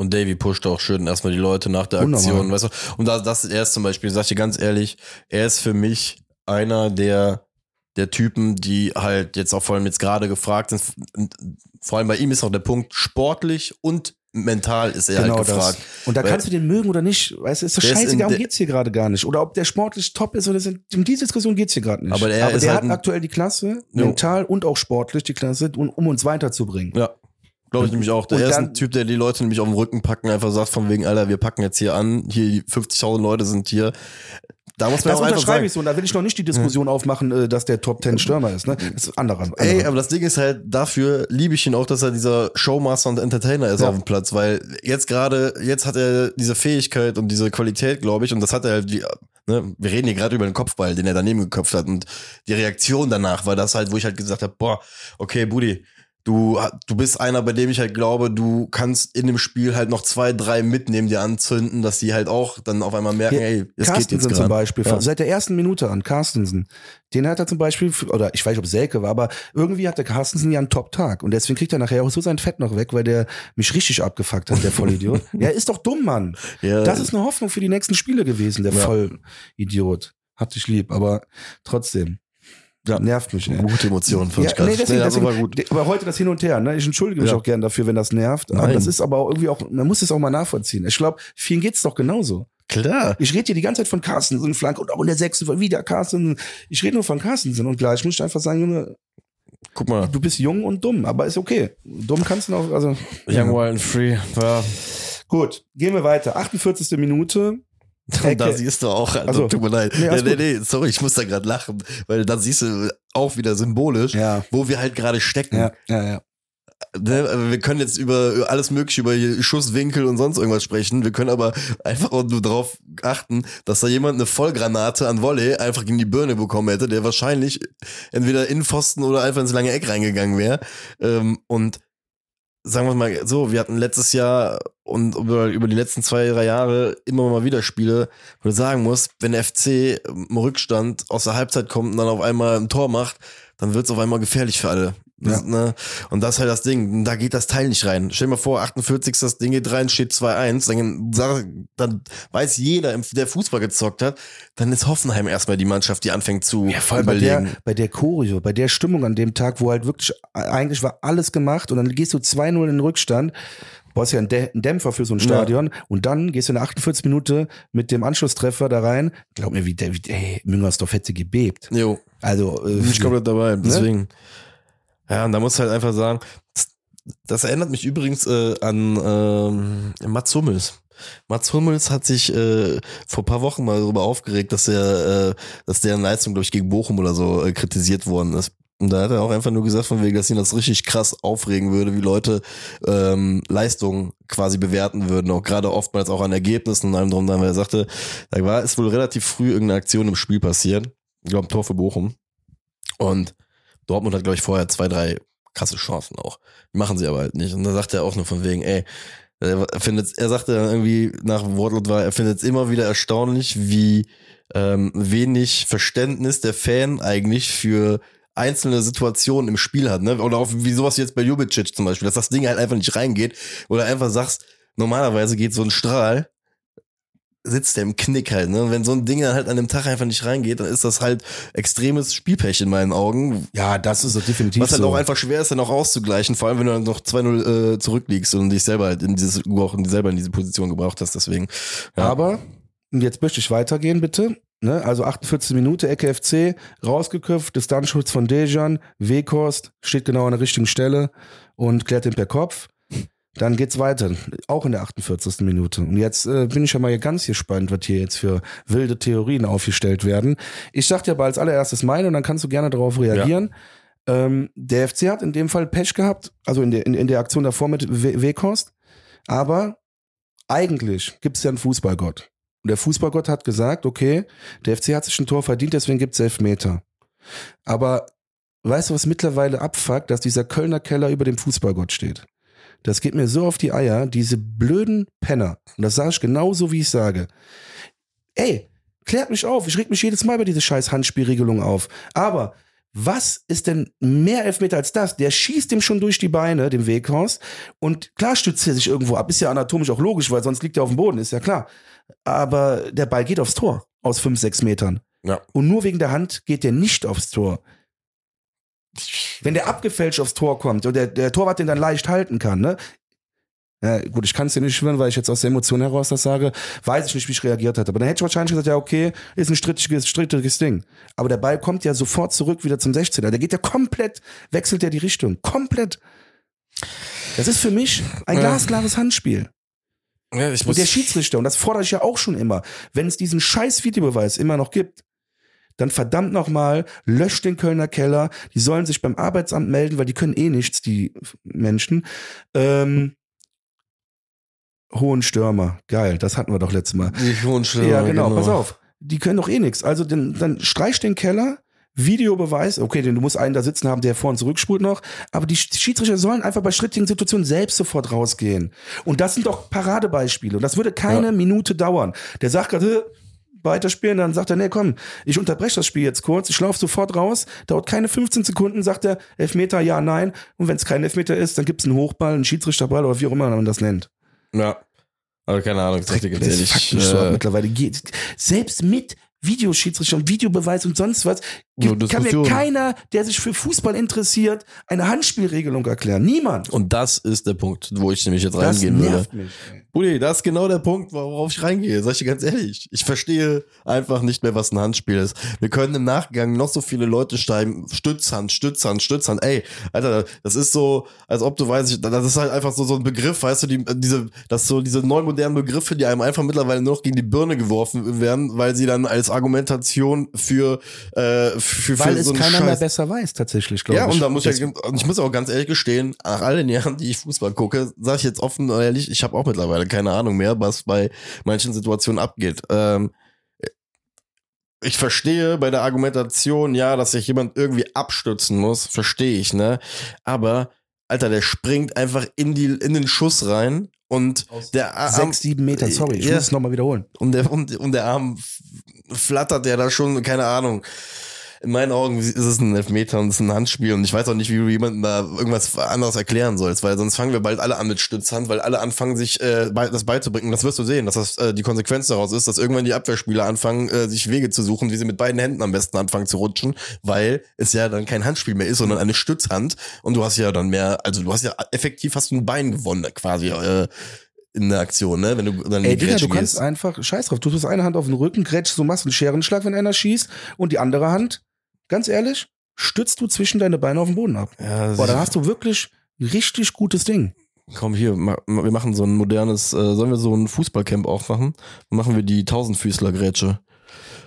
Und Davy pusht auch schön erstmal die Leute nach der Aktion, weißt du? Und das, das er ist zum Beispiel, sag ich dir ganz ehrlich, er ist für mich einer der, der Typen, die halt jetzt auch vor allem jetzt gerade gefragt sind. Vor allem bei ihm ist auch der Punkt sportlich und mental ist er halt genau halt gefragt. Das. Und da kannst du den mögen oder nicht, weißt du, ist doch scheißegal, darum geht's hier gerade gar nicht. Oder ob der sportlich top ist oder sind, um diese Diskussion geht's hier gerade nicht. Aber, er Aber der halt hat aktuell die Klasse, mental und auch sportlich die Klasse, um, um uns weiterzubringen. Ja. Glaube ich nämlich auch. Der erste Typ, der die Leute nämlich auf den Rücken packen, einfach sagt von wegen, Alter, wir packen jetzt hier an, hier 50.000 Leute sind hier. Da muss man das auch unterschreibe ich so und da will ich noch nicht die Diskussion ja. aufmachen, äh, dass der Top 10 Stürmer ist. Ne? Das ist anderer, anderer. Ey, aber das Ding ist halt, dafür liebe ich ihn auch, dass er dieser Showmaster und Entertainer ist ja. auf dem Platz, weil jetzt gerade, jetzt hat er diese Fähigkeit und diese Qualität, glaube ich, und das hat er halt, ne, wir reden hier gerade über den Kopfball, den er daneben geköpft hat und die Reaktion danach war das halt, wo ich halt gesagt habe, boah, okay, Budi, du, du bist einer, bei dem ich halt glaube, du kannst in dem Spiel halt noch zwei, drei mitnehmen, die anzünden, dass die halt auch dann auf einmal merken, ey, es geht jetzt gerade. zum Beispiel, Ja. seit der ersten Minute an, Carstensen, den hat er zum Beispiel, oder ich weiß nicht, ob es Selke war, aber irgendwie hat der Carstensen ja einen Top-Tag und deswegen kriegt er nachher auch so sein Fett noch weg, weil der mich richtig abgefuckt hat, der Vollidiot. ja, ist doch dumm, Mann. Ja, Das ist eine Hoffnung für die nächsten Spiele gewesen, der Ja. Vollidiot. Hat dich lieb, aber trotzdem. Ja. Nervt mich, ey. gute Emotionen fand Ja, ich nee, deswegen, das deswegen, war gut. aber heute das Hin und Her, ne? Ich entschuldige mich Ja. auch gern dafür, wenn das nervt. Aber Nein. das ist aber auch irgendwie auch, man muss es auch mal nachvollziehen. Ich glaube, vielen geht's doch genauso. Klar. Ich rede hier die ganze Zeit von Carstensen, Flank und auch in der sechsten wieder Carstensen. Ich rede nur von Carstensen und gleich muss ich einfach sagen, Junge, Guck mal. du bist jung und dumm, aber ist okay. Dumm kannst du noch, also. Young, Wild and Free war. Gut, gehen wir weiter. 48. Minute. Und da siehst du auch, also, Also, tut mir leid. nee, Nee, nee, nee, sorry, ich muss da gerade lachen, weil da siehst du auch wieder symbolisch, Ja. wo wir halt gerade stecken. Ja, ja, ja. Ne, Wir können jetzt über alles mögliche, über Schusswinkel und sonst irgendwas sprechen. Wir können aber einfach nur darauf achten, dass da jemand eine Vollgranate an Volley einfach gegen die Birne bekommen hätte, der wahrscheinlich entweder in Pfosten oder einfach ins lange Eck reingegangen wäre. Ähm, Und sagen wir mal so, wir hatten letztes Jahr und über, über die letzten zwei, drei Jahre immer mal wieder Spiele, wo du sagen musst, wenn der FC im Rückstand aus der Halbzeit kommt und dann auf einmal ein Tor macht, dann wird es auf einmal gefährlich für alle. Das, Ja. ne? Und das ist halt das Ding. Da geht das Teil nicht rein. Stell dir mal vor, 48. das Ding geht rein, steht 2-1. Dann, dann weiß jeder, der Fußball gezockt hat, dann ist Hoffenheim erstmal die Mannschaft, die anfängt zu Ja, vor allem bei der, bei der Choreo, bei der Stimmung an dem Tag, wo halt wirklich, eigentlich war alles gemacht und dann gehst du 2-0 in den Rückstand, brauchst ja einen, Dä- einen Dämpfer für so ein Ja. Stadion und dann gehst du in der 48 Minute mit dem Anschlusstreffer da rein. Glaub mir, wie der, wie, ey, Müngersdorf hätte gebebt. Jo. Also, äh, Bin ich komplett dabei. Deswegen. Ja, und da muss halt einfach sagen, das, erinnert mich übrigens äh, an ähm, Mats Hummels. Mats Hummels hat sich äh, vor paar Wochen mal darüber aufgeregt, dass er, äh, dass deren Leistung, glaube ich, gegen Bochum oder so äh, kritisiert worden ist. Und da hat er auch einfach nur gesagt, von wegen, dass ihn das richtig krass aufregen würde, wie Leute ähm, Leistungen quasi bewerten würden, auch gerade oftmals auch an Ergebnissen und allem drum, dran, weil er sagte, da war ist wohl relativ früh irgendeine Aktion im Spiel passiert. Ich glaube, Tor für Bochum. Und Dortmund hat, glaube ich, vorher zwei, drei krasse Chancen auch. Machen sie aber halt nicht. Und da sagt er auch nur von wegen, ey, er findet, er sagte dann irgendwie nach Wortlaut war, er findet es immer wieder erstaunlich, wie ähm, wenig Verständnis der Fan eigentlich für einzelne Situationen im Spiel hat, ne? Oder auch wie sowas jetzt bei Jubicic zum Beispiel, dass das Ding halt einfach nicht reingeht, oder einfach sagst, normalerweise geht so ein Strahl, sitzt der im Knick halt, ne? Und wenn so ein Ding dann halt an dem Tag einfach nicht reingeht, dann ist das halt extremes Spielpech in meinen Augen. ja, das ist so definitiv Was halt so. auch einfach schwer ist, dann auch auszugleichen, vor allem wenn du dann noch 2-0 äh, zurückliegst und dich selber halt in dieses, auch selber in diese Position gebraucht hast, deswegen. Ja. Aber, jetzt möchte ich weitergehen, bitte. Ne? Also 48 Minute, Ecke FC, rausgeköpft, Distanzschutz von Dejan, Weghorst, steht genau an der richtigen Stelle und klärt ihn per Kopf. Dann geht's weiter, auch in der 48. Minute. Und jetzt äh, bin ich ja mal ganz gespannt, was hier jetzt für wilde Theorien aufgestellt werden. Ich sag dir aber als allererstes meine und dann kannst du gerne darauf reagieren. Ähm, der FC hat in dem Fall Pech gehabt, also in der, in, in der Aktion davor mit We- Weghorst. Aber eigentlich gibt's ja einen Fußballgott. Und der Fußballgott hat gesagt, okay, der FC hat sich ein Tor verdient, deswegen gibt's Elfmeter. Aber weißt du, was mittlerweile abfuckt, dass dieser Kölner Keller über dem Fußballgott steht? Das geht mir so auf die Eier, diese blöden Penner. Und das sage ich genauso, wie ich sage. Ey, klärt mich auf. Ich reg mich jedes Mal bei diese scheiß Handspielregelung auf. Aber was ist denn mehr Elfmeter als das? Der schießt ihm schon durch die Beine, dem Weghorst. Und klar stützt er sich irgendwo ab. Ist ja anatomisch auch logisch, weil sonst liegt er auf dem Boden, ist ja klar. Aber der Ball geht aufs Tor aus fünf, sechs Metern. Ja. Und nur wegen der Hand geht der nicht aufs Tor. Wenn der abgefälscht aufs Tor kommt und der, der Torwart den dann leicht halten kann, ne? Ja, gut, ich kann es dir nicht schwören, weil ich jetzt aus der Emotion heraus das sage, weiß ich nicht, wie ich reagiert hätte. Aber dann hätte ich wahrscheinlich gesagt, ja, okay, ist ein strittiges, strittiges Ding. Aber der Ball kommt ja sofort zurück wieder zum 16er. Der geht ja komplett, wechselt ja die Richtung. Komplett. Das ist für mich ein Ja. glasklares Handspiel. Ja, ich Und der Schiedsrichter, und das fordere ich ja auch schon immer, wenn es diesen scheiß Videobeweis immer noch gibt, dann verdammt nochmal, löscht den Kölner Keller, die sollen sich beim Arbeitsamt melden, weil die können eh nichts, die Menschen. Ähm, Hohen Stürmer, geil, das hatten wir doch letztes Mal. Die Hohenstürmer, Ja, genau, pass auf. Die können doch eh nichts. Also dann, dann streich den Keller, Videobeweis, okay, denn du musst einen da sitzen haben, der vor und zurückspult noch, aber die Schiedsrichter sollen einfach bei strittigen Situationen selbst sofort rausgehen. Und das sind doch Paradebeispiele. Und das würde keine ja. Minute dauern. Der sagt gerade, weiterspielen, dann sagt er, nee, komm, ich unterbreche das Spiel jetzt kurz, ich laufe sofort raus, dauert keine 15 Sekunden, sagt er, Elfmeter, ja, nein. Und wenn es kein Elfmeter ist, dann gibt es einen Hochball, einen Schiedsrichterball oder wie auch immer man das nennt. Ja. Aber keine Ahnung, das, das ehrlich, äh, so mittlerweile geht. Selbst mit Videoschiedsrichter und Videobeweis und sonst was. Kann mir keiner, der sich für Fußball interessiert, eine Handspielregelung erklären. Niemand. Und das ist der Punkt, wo ich nämlich jetzt reingehen das nervt würde. Mich, Buddy, das ist genau der Punkt, worauf ich reingehe. Sag ich dir ganz ehrlich. Ich verstehe einfach nicht mehr, was ein Handspiel ist. Wir können im Nachgang noch so viele Leute schreiben, Stützhand, Stützhand, Stützhand. Ey, Alter, das ist so, als ob du weißt, das ist halt einfach so, so ein Begriff, weißt du, die, diese, das so diese neu modernen Begriffe, die einem einfach mittlerweile nur noch gegen die Birne geworfen werden, weil sie dann als Argumentation für, äh, für, weil für so es keiner Scheiß. mehr besser weiß, tatsächlich, glaube ich. Ja, und da muss ich, ich muss auch ganz ehrlich gestehen, nach all den Jahren, die ich Fußball gucke, sage ich jetzt offen und ehrlich, ich habe auch mittlerweile mittlerweile keine Ahnung mehr, was bei manchen Situationen abgeht. Ähm, ich verstehe bei der Argumentation, ja, dass sich jemand irgendwie abstützen muss, verstehe ich, ne? Aber, Alter, der springt einfach in, die, in den Schuss rein und Aus der Arm. Sechs, sieben Meter, sorry, ich ja, muss es nochmal wiederholen. Und der, und, und der Arm flattert ja da schon, keine Ahnung in meinen Augen ist es ein Elfmeter und es ist ein Handspiel und ich weiß auch nicht, wie du jemandem da irgendwas anderes erklären sollst, weil sonst fangen wir bald alle an mit Stützhand, weil alle anfangen, sich äh, das beizubringen. Das wirst du sehen, dass das äh, die Konsequenz daraus ist, dass irgendwann die Abwehrspieler anfangen, äh, sich Wege zu suchen, wie sie mit beiden Händen am besten anfangen zu rutschen, weil es ja dann kein Handspiel mehr ist, sondern eine Stützhand und du hast ja dann mehr, also du hast ja effektiv hast du ein Bein gewonnen quasi. Äh, in der Aktion, ne? Wenn du dann Ey, Digga, du kannst einfach, scheiß drauf, du tust eine Hand auf den Rücken, grätschst, du machst einen Scherenschlag, wenn einer schießt und die andere Hand ganz ehrlich, stützt du zwischen deine Beine auf den Boden ab. Ja, Boah, dann hast du wirklich ein richtig gutes Ding. Komm hier, wir machen so ein modernes, äh, sollen wir so ein Fußballcamp aufmachen? Machen wir die Tausendfüßler-Grätsche.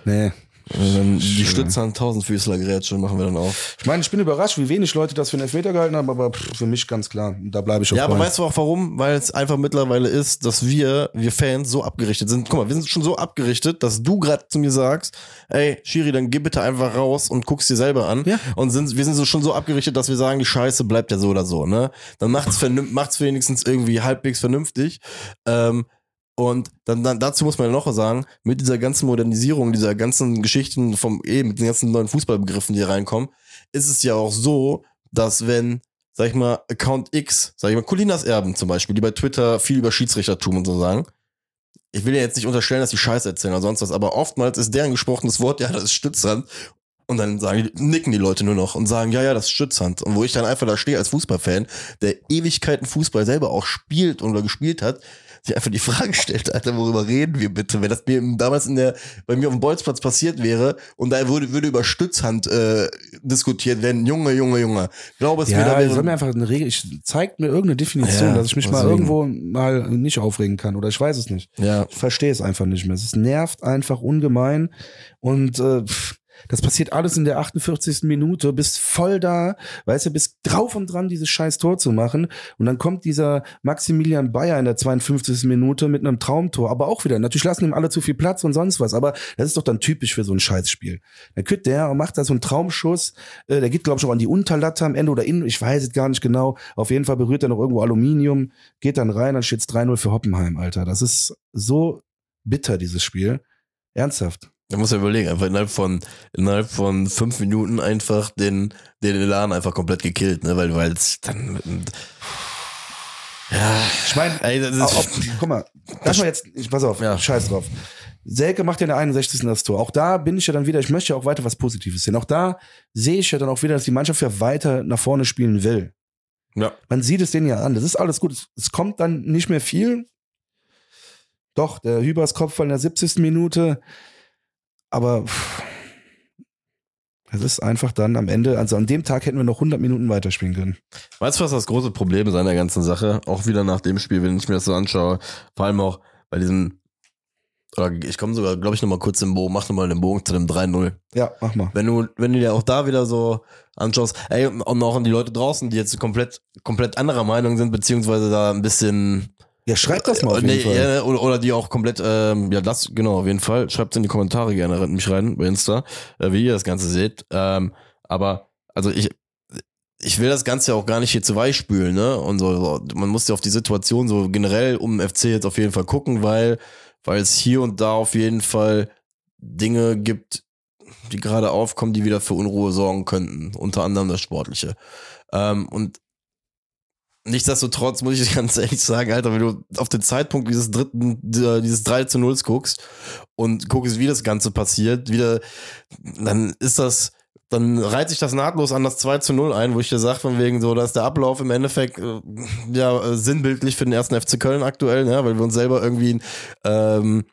Nee. Dann die Stütze an Tausendfüßler Grätsche machen wir dann auch. Ich meine, ich bin überrascht, wie wenig Leute das für einen Elfmeter gehalten haben, aber für mich ganz klar. Da bleibe ich auch. Ja, aber weißt du auch warum? Weil es einfach mittlerweile ist, dass wir, wir Fans, so abgerichtet sind. Guck mal, wir sind schon so abgerichtet, dass du gerade zu mir sagst, ey, Shiri, dann geh bitte einfach raus und guck's dir selber an. Ja. Und sind, wir sind so schon so abgerichtet, dass wir sagen, die Scheiße bleibt ja so oder so, ne? Dann macht's, macht's wenigstens irgendwie halbwegs vernünftig. Ähm, und dann, dann dazu muss man ja noch sagen, mit dieser ganzen Modernisierung, dieser ganzen Geschichten vom, eh, mit den ganzen neuen Fußballbegriffen, die reinkommen, ist es ja auch so, dass wenn, sag ich mal, Account X, sag ich mal, Colinas Erben zum Beispiel, die bei Twitter viel über Schiedsrichtertum und so sagen, ich will ja jetzt nicht unterstellen, dass die Scheiße erzählen oder sonst was, aber oftmals ist deren gesprochenes Wort, ja, das ist Stützhand. Und dann sagen, nicken die Leute nur noch und sagen, ja, ja, das ist Stützhand. Und wo ich dann einfach da stehe als Fußballfan, der Ewigkeiten Fußball selber auch spielt oder gespielt hat, sich einfach die Frage stellt, Alter, worüber reden wir bitte? Wenn das mir damals in der, bei mir auf dem Bolzplatz passiert wäre und da würde, würde über Stützhand äh, diskutiert werden, Junge, Junge, Junge. Ich glaube, es ja, wäre. Ja, soll mir einfach eine Regel, ich, zeigt mir irgendeine Definition, ja, dass ich mich mal irgendwo mal nicht aufregen kann oder ich weiß es nicht. Ja. Ich verstehe es einfach nicht mehr. Es nervt einfach ungemein und äh, pff, das passiert alles in der 48. Minute, bist voll da, weißt du, bist drauf und dran, dieses scheiß Tor zu machen. Und dann kommt dieser Maximilian Bayer in der 52. Minute mit einem Traumtor. Aber auch wieder, natürlich lassen ihm alle zu viel Platz und sonst was. Aber das ist doch dann typisch für so ein Scheißspiel. Dann kütt der und macht da so einen Traumschuss. Äh, der geht, glaube ich, auch an die Unterlatte am Ende oder innen. Ich weiß es gar nicht genau. Auf jeden Fall berührt er noch irgendwo Aluminium, geht dann rein, dann steht's 3-0 für Hoppenheim, Alter. Das ist so bitter, dieses Spiel. Ernsthaft. Da muss ja überlegen, einfach innerhalb von, innerhalb von fünf Minuten einfach den, den Elan einfach komplett gekillt, ne, weil, weil es dann, ja. Ich meine, guck mal, das mal jetzt, ich, pass auf, ja. scheiß drauf. Selke macht ja in der 61. das Tor. Auch da bin ich ja dann wieder, ich möchte ja auch weiter was Positives sehen. Auch da sehe ich ja dann auch wieder, dass die Mannschaft ja weiter nach vorne spielen will. Ja. Man sieht es denen ja an. Das ist alles gut. Es, es kommt dann nicht mehr viel. Doch, der Hübers Kopfball in der 70. Minute aber es ist einfach dann am Ende, also an dem Tag hätten wir noch 100 Minuten weiterspielen können. Weißt du, was das große Problem ist an der ganzen Sache? Auch wieder nach dem Spiel, wenn ich mir das so anschaue, vor allem auch bei diesem, oder ich komme sogar, glaube ich, nochmal kurz im Bogen, mach nochmal den Bogen zu dem 3-0. Ja, mach mal. Wenn du, wenn du dir auch da wieder so anschaust, ey, und auch an die Leute draußen, die jetzt komplett, komplett anderer Meinung sind, beziehungsweise da ein bisschen, Ja, schreibt das mal auf Äh, jeden nee, Fall. ja, oder, oder die auch komplett, ähm, ja, das, genau, auf jeden Fall. Schreibt in die Kommentare gerne, rennt mich rein bei Insta, äh, wie ihr das Ganze seht. Ähm, aber, also ich, ich will das Ganze auch gar nicht hier zu weich spülen, ne? Und so, so, man muss ja auf die Situation so generell um den FC jetzt auf jeden Fall gucken, weil, weil es hier und da auf jeden Fall Dinge gibt, die gerade aufkommen, die wieder für Unruhe sorgen könnten. Unter anderem das Sportliche. Ähm, und Nichtsdestotrotz muss ich ganz ehrlich sagen, Alter, wenn du auf den Zeitpunkt dieses dritten, dieses 3 zu 0 guckst und guckst, wie das Ganze passiert, wieder, dann ist das, dann reiht sich das nahtlos an das 2 zu 0 ein, wo ich dir sag, von wegen so, dass der Ablauf im Endeffekt, äh, ja, äh, sinnbildlich für den ersten FC Köln aktuell, ne, weil wir uns selber irgendwie, ähm,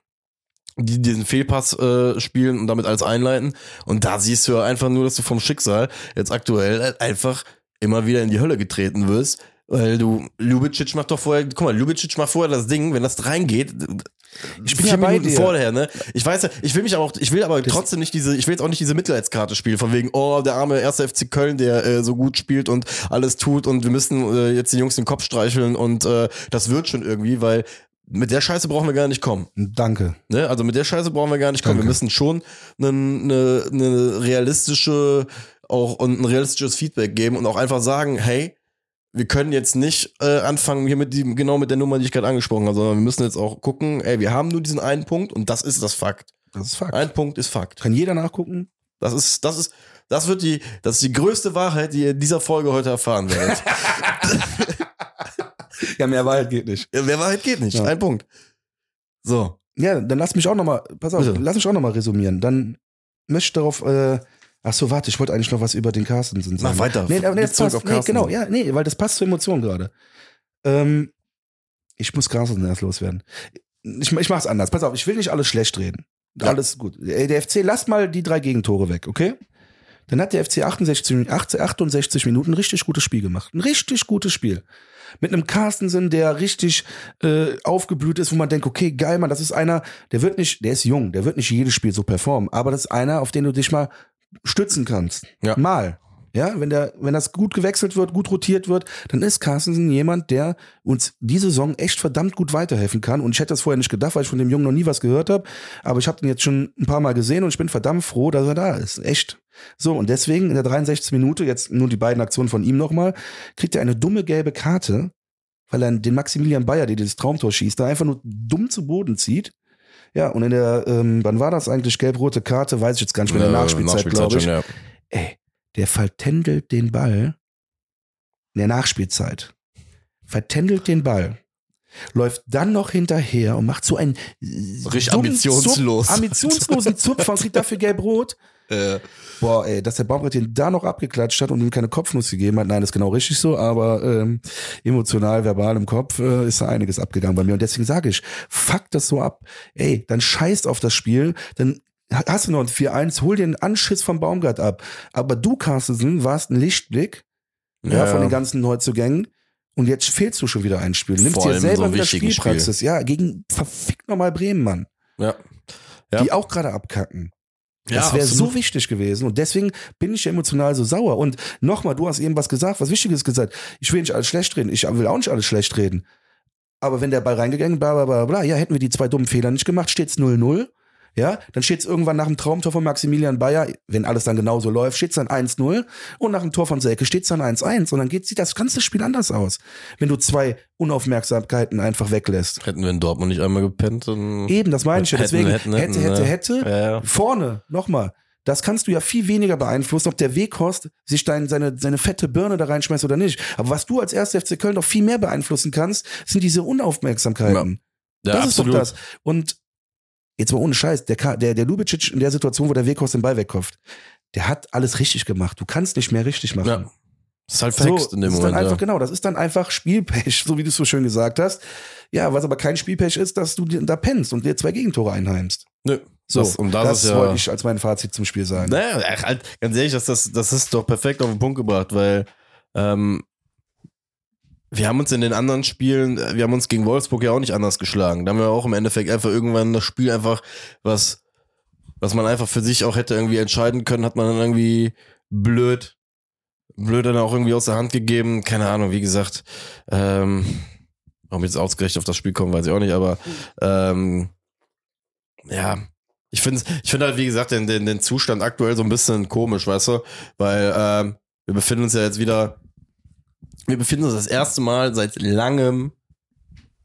die diesen Fehlpass äh, spielen und damit alles einleiten. Und da siehst du ja einfach nur, dass du vom Schicksal jetzt aktuell halt einfach immer wieder in die Hölle getreten wirst. Weil du, Ljubicic macht doch vorher, guck mal, Ljubicic macht vorher das Ding, wenn das reingeht, Ich bin ja bei Minuten dir. vorher, ne? Ich weiß ja, ich will mich aber auch, ich will aber trotzdem nicht diese, ich will jetzt auch nicht diese Mitleidskarte spielen, von wegen, oh, der arme erste FC Köln, der äh, so gut spielt und alles tut und wir müssen äh, jetzt den Jungs den Kopf streicheln und äh, das wird schon irgendwie, weil mit der Scheiße brauchen wir gar nicht kommen. Danke. Ne? Also mit der Scheiße brauchen wir gar nicht kommen. Danke. Wir müssen schon eine, eine, eine realistische auch und ein realistisches Feedback geben und auch einfach sagen, hey, wir können jetzt nicht äh, anfangen hier mit dem genau mit der Nummer, die ich gerade angesprochen habe, sondern wir müssen jetzt auch gucken, ey, wir haben nur diesen einen Punkt und das ist das Fakt. Das ist Fakt. Ein Punkt ist Fakt. Kann jeder nachgucken? Das ist das ist das wird die das ist die größte Wahrheit, die ihr in dieser Folge heute erfahren werdet. Ja, mehr Wahrheit geht nicht. Ja, Wer Wahrheit geht nicht. Ja. Ein Punkt. So. Ja, dann lass mich auch noch mal, pass auf, Bitte. lass mich auch noch mal resümieren. Dann möchte ich darauf, äh, ach so, warte, ich wollte eigentlich noch was über den Carstensen sagen. Mach weiter. Nee, aber nee, das zurück passt, auf nee, genau, ja, nee, weil das passt zur Emotion gerade. Ähm, ich muss Carstensen erst loswerden. Ich, ich mach's anders. Pass auf, ich will nicht alles schlecht reden. Ja. Alles gut. Ey, Der FC, lasst mal die drei Gegentore weg, okay? Dann hat der FC 68, 68 Minuten ein richtig gutes Spiel gemacht. Ein richtig gutes Spiel. Mit einem Carstensen, der richtig äh, aufgeblüht ist, wo man denkt, okay, geil, Mann, das ist einer, der wird nicht, der ist jung, der wird nicht jedes Spiel so performen, aber das ist einer, auf den du dich mal stützen kannst. Ja. Mal. Ja, wenn der, wenn das gut gewechselt wird, gut rotiert wird, dann ist Carstensen jemand, der uns diese Saison echt verdammt gut weiterhelfen kann. Und ich hätte das vorher nicht gedacht, weil ich von dem Jungen noch nie was gehört habe. Aber ich habe ihn jetzt schon ein paar Mal gesehen und ich bin verdammt froh, dass er da ist. Echt. So, und deswegen in der 63. Minute, jetzt nur die beiden Aktionen von ihm nochmal, kriegt er eine dumme gelbe Karte, weil er den Maximilian Bayer, der dieses Traumtor schießt, da einfach nur dumm zu Boden zieht. Ja, und in der, ähm, wann war das eigentlich, gelb-rote Karte, weiß ich jetzt gar nicht mehr, in der Äh, Nachspielzeit, glaube ich. schon, ja. Ey, der vertändelt den Ball in der Nachspielzeit. Vertändelt den Ball. Läuft dann noch hinterher und macht so einen Richtig dummen ambitionslos. Zupf, ambitionslosen Zupfer und kriegt dafür gelb-rot. Äh, Boah, ey, dass der Baumgart den da noch abgeklatscht hat und ihm keine Kopfnuss gegeben hat, nein, das ist genau richtig so, aber ähm, emotional, verbal im Kopf äh, ist da einiges abgegangen bei mir. Und deswegen sage ich, fuck das so ab. Ey, dann scheißt auf das Spiel, dann hast du noch ein 4-1, hol dir einen Anschiss vom Baumgart ab. Aber du, Carstensen, warst ein Lichtblick ja, von den ganzen Neuzugängen. Und jetzt fehlst du schon wieder ein Spiel. Nimmst dir selber so wieder Spielpraxis. Ja, gegen verfickt nochmal Bremen, Mann. ja. Ja. Die auch gerade abkacken. Ja, Das wäre absolut. so wichtig gewesen. Und deswegen bin ich ja emotional so sauer. Und nochmal, du hast eben was gesagt, was Wichtiges gesagt. Ich will nicht alles schlecht reden. Ich will auch nicht alles schlecht reden. Aber wenn der Ball reingegangen, bla, bla, bla, bla, ja, hätten wir die zwei dummen Fehler nicht gemacht, steht's 0-0. Ja, dann steht's irgendwann nach dem Traumtor von Maximilian Bayer, wenn alles dann genauso läuft, steht's dann 1-0 und nach dem Tor von Selke steht's dann 1-1 und dann geht, sieht das ganze Spiel anders aus. Wenn du zwei Unaufmerksamkeiten einfach weglässt. Hätten wir in Dortmund nicht einmal gepennt, dann. Eben, das meine ich ja. Hätten, Deswegen hätten, hätte, hätten, hätte, ne? hätte, Ja, ja. Vorne, nochmal, das kannst du ja viel weniger beeinflussen, ob der Weghorst sich dein, seine, seine fette Birne da reinschmeißt oder nicht. Aber was du als erster FC Köln doch viel mehr beeinflussen kannst, sind diese Unaufmerksamkeiten. Ja, das absolut. ist doch das. Und jetzt mal ohne Scheiß, der, Ka- der, der Lubicic in der Situation, wo der Weghorst den Ball wegkauft, der hat alles richtig gemacht. Du kannst nicht mehr richtig machen. Ja. Das ist halt So, verhext in dem das ist Moment. dann einfach, ja. genau, das ist dann einfach Spielpech, so wie du es so schön gesagt hast. Ja, was aber kein Spielpech ist, dass du da pennst und dir zwei Gegentore einheimst. Nö. So, das, und das, das ist ja. wollte ich als mein Fazit zum Spiel sagen. Naja, halt, ganz ehrlich, das, das, das ist doch perfekt auf den Punkt gebracht, weil ähm, wir haben uns in den anderen Spielen, äh, wir haben uns gegen Wolfsburg ja auch nicht anders geschlagen. Da haben wir auch im Endeffekt einfach irgendwann das Spiel einfach, was, was man einfach für sich auch hätte irgendwie entscheiden können, hat man dann irgendwie blöd, blöd dann auch irgendwie aus der Hand gegeben. Keine Ahnung, wie gesagt. Ähm, Warum jetzt ausgerechnet auf das Spiel kommen, weiß ich auch nicht, aber ähm, ja, ich finde ich finde halt, wie gesagt, den, den, den Zustand aktuell so ein bisschen komisch, weißt du? Weil ähm, wir befinden uns ja jetzt wieder, wir befinden uns das erste Mal seit langem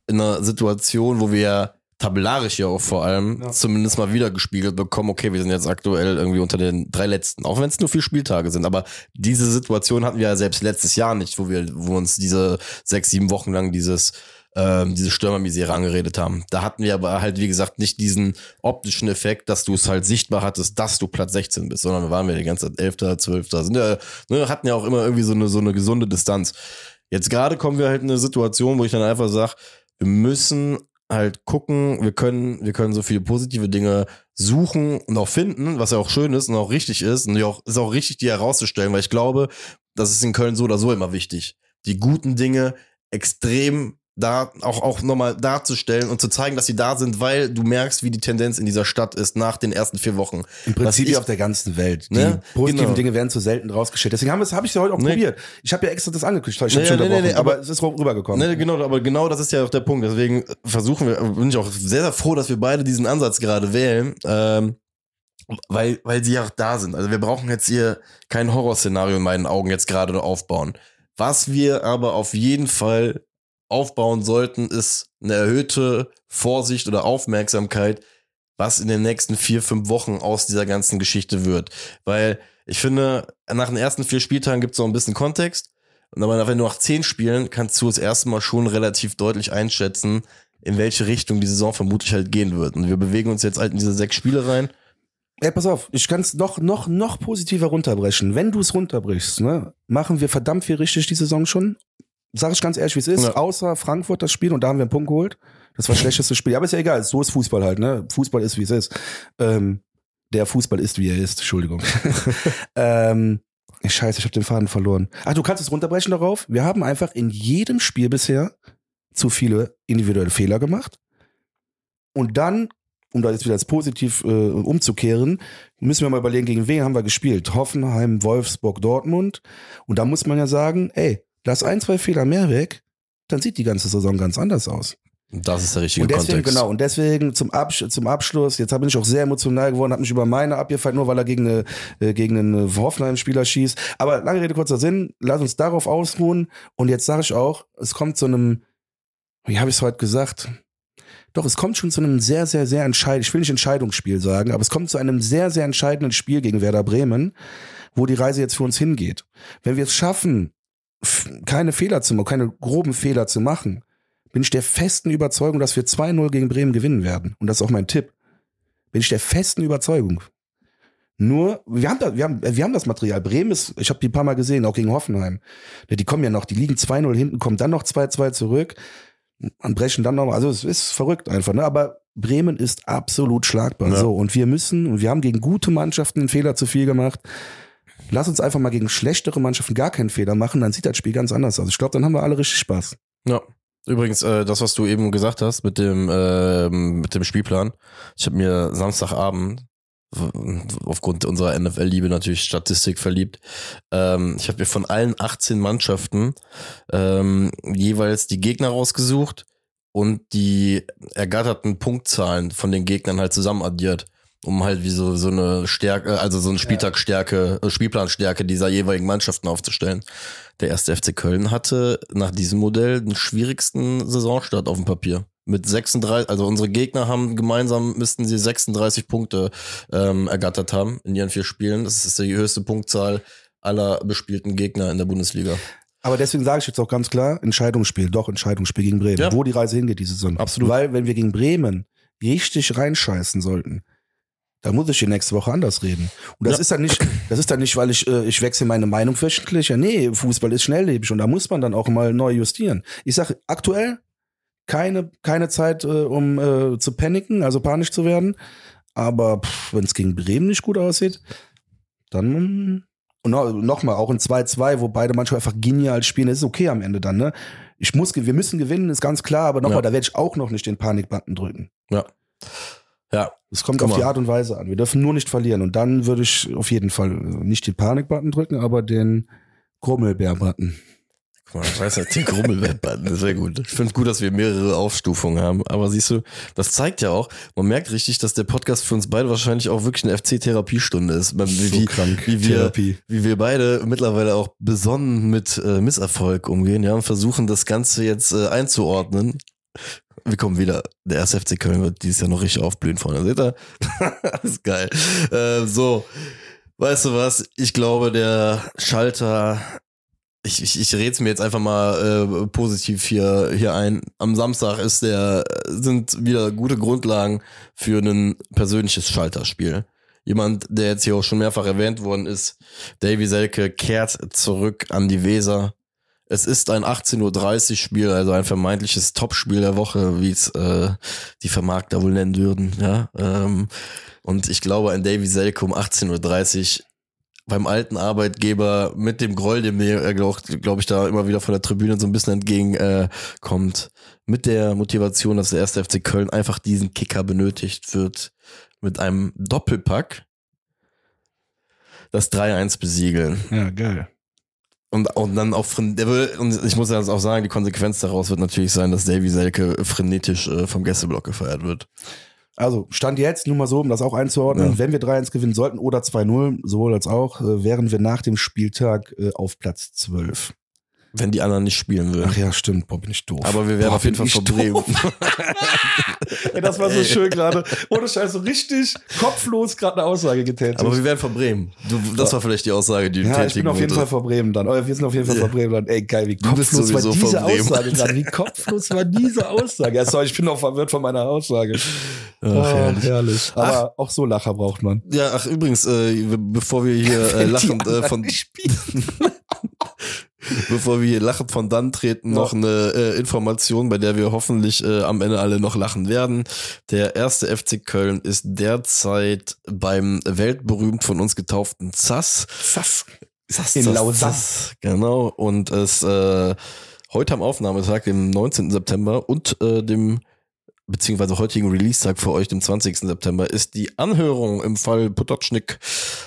in einer Situation, wo wir tabellarisch ja auch vor allem ja. zumindest mal wieder gespiegelt bekommen, okay, wir sind jetzt aktuell irgendwie unter den drei letzten, auch wenn es nur vier Spieltage sind, aber diese Situation hatten wir ja selbst letztes Jahr nicht, wo wir, wo uns diese sechs, sieben Wochen lang dieses ähm, diese Stürmermisere angeredet haben. Da hatten wir aber halt, wie gesagt, nicht diesen optischen Effekt, dass du es halt sichtbar hattest, dass du Platz 16 bist, sondern wir waren ja die ganze Zeit 11., 12., sind ja, ne, hatten ja auch immer irgendwie so eine, so eine gesunde Distanz. Jetzt gerade kommen wir halt in eine Situation, wo ich dann einfach sage, wir müssen halt gucken, wir können, wir können so viele positive Dinge suchen und auch finden, was ja auch schön ist und auch richtig ist und auch, ist auch richtig, die herauszustellen, weil ich glaube, das ist in Köln so oder so immer wichtig. Die guten Dinge extrem da auch, auch nochmal darzustellen und zu zeigen, dass sie da sind, weil du merkst, wie die Tendenz in dieser Stadt ist nach den ersten vier Wochen. Im Prinzip ich, auf der ganzen Welt. Die ne? positiven genau. Dinge werden zu selten rausgestellt. Deswegen habe hab ich ja heute auch nee. probiert. Ich habe ja extra das angekündigt, ich nee, nee, nee, nee, aber, aber es ist rübergekommen. Nee, genau, aber genau das ist ja auch der Punkt. Deswegen versuchen wir, bin ich auch sehr, sehr froh, dass wir beide diesen Ansatz gerade wählen. Ähm, weil, weil sie ja auch da sind. Also wir brauchen jetzt hier kein Horrorszenario in meinen Augen jetzt gerade aufbauen. Was wir aber auf jeden Fall aufbauen sollten, ist eine erhöhte Vorsicht oder Aufmerksamkeit, was in den nächsten vier, fünf Wochen aus dieser ganzen Geschichte wird. Weil ich finde, nach den ersten vier Spieltagen gibt es noch ein bisschen Kontext. Und aber wenn du nach zehn Spielen kannst du das erste Mal schon relativ deutlich einschätzen, in welche Richtung die Saison vermutlich halt gehen wird. Und wir bewegen uns jetzt halt in diese sechs Spiele rein. Ey, pass auf, ich kann es noch, noch, noch positiver runterbrechen. Wenn du es runterbrichst, ne, machen wir verdammt viel richtig die Saison schon sag ich ganz ehrlich, wie es ist, ja. außer Frankfurt das Spiel und da haben wir einen Punkt geholt. Das war das schlechteste Spiel. Aber ist ja egal, so ist Fußball halt, ne? Fußball ist, wie es ist. Ähm, der Fußball ist, wie er ist, Entschuldigung. ähm, scheiße, ich habe den Faden verloren. Ach, du kannst es runterbrechen darauf. Wir haben einfach in jedem Spiel bisher zu viele individuelle Fehler gemacht. Und dann, um da jetzt wieder als positiv äh, umzukehren, müssen wir mal überlegen, gegen wen haben wir gespielt? Hoffenheim, Wolfsburg, Dortmund. Und da muss man ja sagen, ey, lass ein, zwei Fehler mehr weg, dann sieht die ganze Saison ganz anders aus. Das ist der richtige und deswegen, Kontext. Genau, und deswegen zum, Absch zum Abschluss, jetzt bin ich auch sehr emotional geworden, habe mich über meine abgefallen, nur weil er gegen, eine, äh, gegen einen Hoffenheim-Spieler schießt. Aber lange Rede, kurzer Sinn, lass uns darauf ausruhen. Und jetzt sage ich auch, es kommt zu einem, wie habe ich es heute gesagt? Doch, es kommt schon zu einem sehr, sehr, sehr entscheidenden, ich will nicht Entscheidungsspiel sagen, aber es kommt zu einem sehr, sehr entscheidenden Spiel gegen Werder Bremen, wo die Reise jetzt für uns hingeht. Wenn wir es schaffen, keine Fehler zu machen, keine groben Fehler zu machen, bin ich der festen Überzeugung, dass wir 2-0 gegen Bremen gewinnen werden. Und das ist auch mein Tipp. Bin ich der festen Überzeugung. Nur, wir haben, da, wir haben, wir haben das Material. Bremen ist, ich habe die ein paar Mal gesehen, auch gegen Hoffenheim. Die kommen ja noch, die liegen 2-0 hinten, kommen dann noch 2-2 zurück und brechen dann noch. Also es ist verrückt einfach, ne? Aber Bremen ist absolut schlagbar. Ja. So, und wir müssen, und wir haben gegen gute Mannschaften einen Fehler zu viel gemacht. Lass uns einfach mal gegen schlechtere Mannschaften gar keinen Fehler machen, dann sieht das Spiel ganz anders aus. Ich glaube, dann haben wir alle richtig Spaß. Ja. Übrigens, äh, das, was du eben gesagt hast mit dem, äh, mit dem Spielplan. Ich habe mir Samstagabend aufgrund unserer NFL-Liebe natürlich Statistik verliebt. Ähm, ich habe mir von allen 18 Mannschaften ähm, jeweils die Gegner rausgesucht und die ergatterten Punktzahlen von den Gegnern halt zusammen addiert um halt wie so, so eine Stärke, also so eine Spieltagstärke, äh, Spielplanstärke dieser jeweiligen Mannschaften aufzustellen. Der erste FC Köln hatte nach diesem Modell den schwierigsten Saisonstart auf dem Papier. Mit 36, also unsere Gegner haben gemeinsam müssten sie 36 Punkte ähm, ergattert haben in ihren vier Spielen. Das ist die höchste Punktzahl aller bespielten Gegner in der Bundesliga. Aber deswegen sage ich jetzt auch ganz klar, Entscheidungsspiel, doch Entscheidungsspiel gegen Bremen. Ja. Wo die Reise hingeht diese Saison. Absolut. Weil wenn wir gegen Bremen richtig reinscheißen sollten, da muss ich die nächste Woche anders reden. Und das ja. ist dann nicht, das ist dann nicht, weil ich, äh, ich wechsle meine Meinung wöchentlich. Ja, nee, Fußball ist schnelllebig und da muss man dann auch mal neu justieren. Ich sage aktuell keine, keine Zeit, äh, um äh, zu paniken, also panisch zu werden. Aber wenn es gegen Bremen nicht gut aussieht, dann und nochmal, auch in 2-2, wo beide manchmal einfach genial spielen, das ist okay am Ende dann, ne? Ich muss, wir müssen gewinnen, ist ganz klar, aber nochmal, ja. da werde ich auch noch nicht den Panikbutton drücken. Ja. Ja. Es kommt auf die Art und Weise an. Wir dürfen nur nicht verlieren. Und dann würde ich auf jeden Fall nicht den Panik-Button drücken, aber den Grummelbär-Button. mal, ich weiß nicht, den Grummelweb-Button, das wäre gut. Ich finde gut, dass wir mehrere Aufstufungen haben. Aber siehst du, das zeigt ja auch, man merkt richtig, dass der Podcast für uns beide wahrscheinlich auch wirklich eine FC-Therapiestunde ist. Wie, So wie, krank. wie wir, Therapie. wie wir beide mittlerweile auch besonnen mit äh, Misserfolg umgehen, ja, und versuchen das Ganze jetzt äh, einzuordnen. Wir kommen wieder. Der erste FC Köln wird dieses Jahr noch richtig aufblühen vorne. Seht ihr? ist geil. Äh, so, weißt du was? Ich glaube, der Schalter. Ich, ich, ich rede es mir jetzt einfach mal äh, positiv hier, hier ein. Am Samstag ist der, sind wieder gute Grundlagen für ein persönliches Schalterspiel. Jemand, der jetzt hier auch schon mehrfach erwähnt worden ist, Davy Selke kehrt zurück an die Weser. Es ist ein 18.30 Uhr Spiel, also ein vermeintliches Topspiel der Woche, wie es äh, die Vermarkter wohl nennen würden. Ja? Ähm, und ich glaube, ein Davy Selke um 18.30 Uhr beim alten Arbeitgeber mit dem Groll, dem mir, glaube glaub ich, da immer wieder von der Tribüne so ein bisschen entgegenkommt, äh, mit der Motivation, dass der erste FC Köln einfach diesen Kicker benötigt wird, mit einem Doppelpack das 3-1 besiegeln. Ja, geil. Und, und dann auch, und ich muss ja auch sagen, die Konsequenz daraus wird natürlich sein, dass Davy Selke frenetisch äh, vom Gästeblock gefeiert wird. Also, Stand jetzt, nur mal so, um das auch einzuordnen, Ja. wenn wir 3-1 gewinnen sollten oder 2-0, sowohl als auch, äh, wären wir nach dem Spieltag äh, auf Platz 12. Wenn die anderen nicht spielen würden. Ach ja, stimmt, boah, bin ich doof. Aber wir werden Boah, auf jeden Fall verbremen. doof. Ey, das war so schön gerade. Ohne Scheiß, so richtig kopflos gerade eine Aussage getätigt. Aber wir werden verbremen. Du, das war vielleicht die Aussage, die du ja, ich bin tätigen auf jeden Fall Bremen dann. Oh, wir sind auf jeden Fall vor Bremen dann. Ey, geil, wie kopflos war diese Bremen. Aussage gerade. Wie kopflos war diese Aussage. Ja, sorry, ich bin auch verwirrt von meiner Aussage. Ach, Oh, herrlich. herrlich. Aber auch so Lacher braucht man. Ja, ach übrigens, äh, bevor wir hier äh, lachend äh, von bevor wir hier lachend von dann treten, noch eine äh, Information, bei der wir hoffentlich äh, am Ende alle noch lachen werden. Der erste FC Köln ist derzeit beim weltberühmt von uns getauften ZAS. Sass. ZAS, In ZAS, Lausanne. Genau. Und es äh, heute am Aufnahmetag, dem 19. September und äh, dem beziehungsweise heutigen Release-Tag für euch, dem 20. September, ist die Anhörung im Fall Potocznik.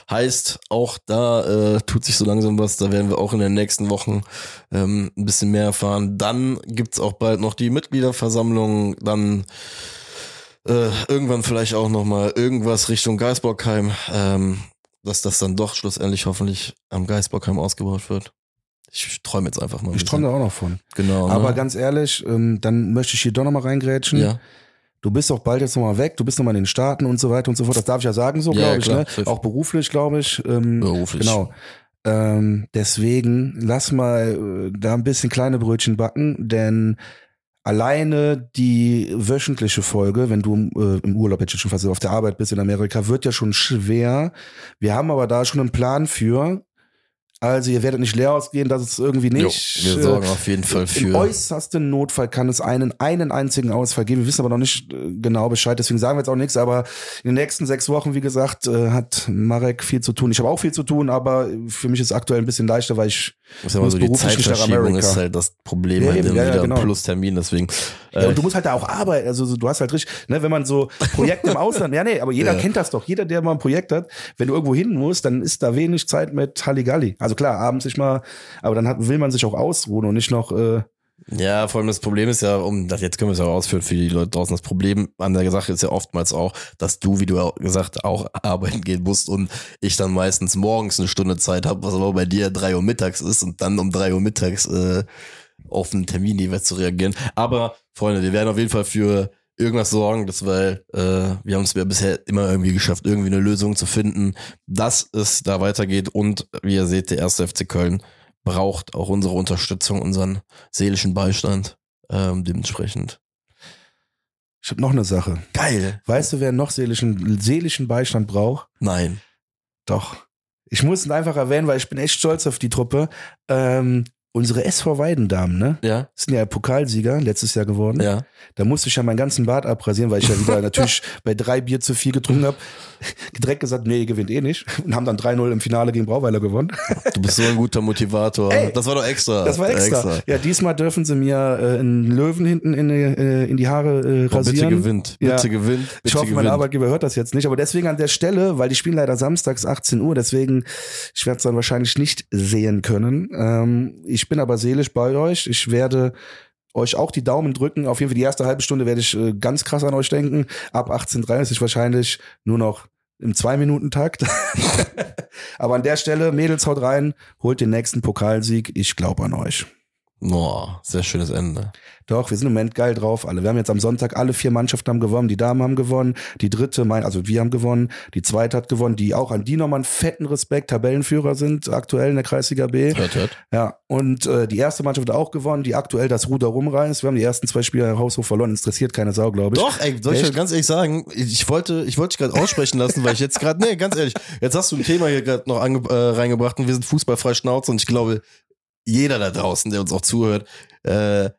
Heißt, auch da äh, tut sich so langsam was. Da werden wir auch in den nächsten Wochen ähm, ein bisschen mehr erfahren. Dann gibt's auch bald noch die Mitgliederversammlung. Dann äh, irgendwann vielleicht auch noch mal irgendwas Richtung Geisbockheim. Ähm, dass das dann doch schlussendlich hoffentlich am Geisbockheim ausgebaut wird. Ich träume jetzt einfach mal. ein Ich träume da auch noch von. Genau. ne? Aber ganz ehrlich, ähm, dann möchte ich hier doch nochmal reingrätschen. ja. Du bist auch bald jetzt nochmal weg, du bist nochmal in den Staaten und so weiter und so fort. Das darf ich ja sagen, so Ja, glaube ja, ich. Ne? Auch beruflich, glaube ich. Ähm, Beruflich. Genau. Ähm, deswegen lass mal äh, da ein bisschen kleine Brötchen backen, denn alleine die wöchentliche Folge, wenn du äh, im Urlaub jetzt schon fast auf der Arbeit bist in Amerika, wird ja schon schwer. Wir haben aber da schon einen Plan für. Also ihr werdet nicht leer ausgehen, dass es irgendwie Jo, nicht. wir äh, sorgen auf jeden Fall Im für. äußersten Notfall kann es einen, einen einzigen Ausfall geben. Wir wissen aber noch nicht äh, genau Bescheid, deswegen sagen wir jetzt auch nichts. Aber in den nächsten sechs Wochen, wie gesagt, äh, hat Marek viel zu tun. Ich habe auch viel zu tun, aber für mich ist es aktuell ein bisschen leichter, weil ich Sag mal muss so, die Zeitverschiebung ist halt das Problem, Ja, halt eben, dann ja, ja, wieder genau. ein Plus-Termin, deswegen. Ja, Äh, und du musst halt da auch arbeiten. Also so, du hast halt richtig, ne, wenn man so Projekte im Ausland, ja, nee, aber jeder Ja. kennt das doch. Jeder, der mal ein Projekt hat, wenn du irgendwo hin musst, dann ist da wenig Zeit mit Halligalli. Also klar, abends sich mal, aber dann hat, will man sich auch ausruhen und nicht noch, äh, Ja, vor allem das Problem ist ja, um das jetzt können wir es ja auch ausführen für die Leute draußen. Das Problem an der Sache ist ja oftmals auch, dass du, wie du auch gesagt, auch arbeiten gehen musst und ich dann meistens morgens eine Stunde Zeit habe, was aber bei dir drei Uhr mittags ist und dann um drei Uhr mittags äh, auf einen Termin jeweils zu reagieren. Aber Freunde, wir werden auf jeden Fall für irgendwas sorgen, das weil äh, wir haben es ja bisher immer irgendwie geschafft, irgendwie eine Lösung zu finden, dass es da weitergeht und wie ihr seht, der erste FC Köln braucht auch unsere Unterstützung, unseren seelischen Beistand ähm, dementsprechend. ich habe noch eine Sache. Geil. Weißt du, wer noch seelischen, seelischen Beistand braucht? Nein. Doch. Ich muss ihn einfach erwähnen, weil ich bin echt stolz auf die Truppe. Ähm, unsere SV Weidendamen, ne? Ja, Sind ja Pokalsieger letztes Jahr geworden. ja. Da musste ich ja meinen ganzen Bart abrasieren, weil ich ja wieder natürlich bei drei Bier zu viel getrunken habe. Direkt gesagt, nee, ihr gewinnt eh nicht. Und haben dann 3-0 im Finale gegen Brauweiler gewonnen. Du bist so ein guter Motivator. Ey, das war doch extra. Das war extra. Ja, diesmal dürfen sie mir äh, einen Löwen hinten in, die, äh, in die Haare äh, Oh, bitte rasieren. gewinnt. Ja. Bitte gewinnt. Bitte Ich hoffe, mein. Arbeitgeber hört das jetzt nicht, aber deswegen an der Stelle, weil die spielen leider samstags 18 Uhr, deswegen, ich werde es dann wahrscheinlich nicht sehen können. Ähm, ich Ich bin aber seelisch bei euch. Ich werde euch auch die Daumen drücken. Auf jeden Fall die erste halbe Stunde werde ich äh, ganz krass an euch denken. Ab 18.30 wahrscheinlich nur noch im Zwei-Minuten-Takt. aber an der Stelle, Mädels, haut rein, holt den nächsten Pokalsieg. Ich glaube an euch. Boah, sehr schönes Ende. Doch, wir sind im Moment geil drauf. Alle. Wir haben jetzt am Sonntag alle vier Mannschaften haben gewonnen. Die Damen haben gewonnen. Die dritte, mein, also wir haben gewonnen. Die zweite hat gewonnen. Die auch an die nochmal einen fetten Respekt. Tabellenführer sind aktuell in der Kreisliga B. Hört, hört. Ja. Und äh, die erste Mannschaft hat auch gewonnen, die aktuell das Ruder rumreißt. Wir haben die ersten zwei Spiele haushoch verloren. Interessiert keine Sau, glaube ich. Doch, ey, soll ich ganz ehrlich sagen, ich wollte, ich wollte dich gerade aussprechen lassen, weil ich jetzt gerade, nee, ganz ehrlich, jetzt hast du ein Thema hier gerade noch ange, äh, reingebracht und wir sind fußballfrei Schnauze und ich glaube, jeder da draußen, der uns auch zuhört, äh,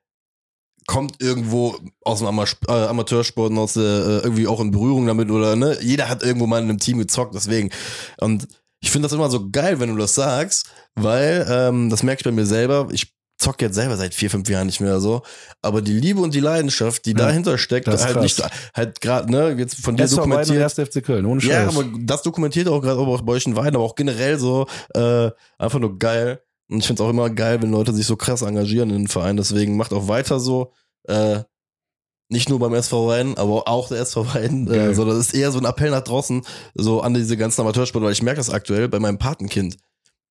kommt irgendwo aus dem Ama äh, Amateursport und aus der, äh, irgendwie auch in Berührung damit oder ne, jeder hat irgendwo mal in einem Team gezockt, deswegen. Und ich finde das immer so geil, wenn du das sagst, weil ähm, das merke ich bei mir selber. Ich zocke jetzt selber seit vier, fünf Jahren nicht mehr so, aber die Liebe und die Leidenschaft, die Ja, dahinter steckt, das ist halt krass. nicht halt gerade ne, jetzt von dir SV Weiden dokumentiert. 1. FC Köln, ohne Scheiß. Ja, aber das dokumentiert auch gerade auch bei euch in Weiden, aber auch generell so äh, einfach nur geil. Und ich finde es auch immer geil, wenn Leute sich so krass engagieren in den Verein. Deswegen macht auch weiter so. Äh, nicht nur beim SV Weiden, aber auch der SV Weiden, äh, Geil. sondern es ist eher so ein Appell nach draußen, so an diese ganzen Amateursport, weil ich merke das aktuell bei meinem Patenkind.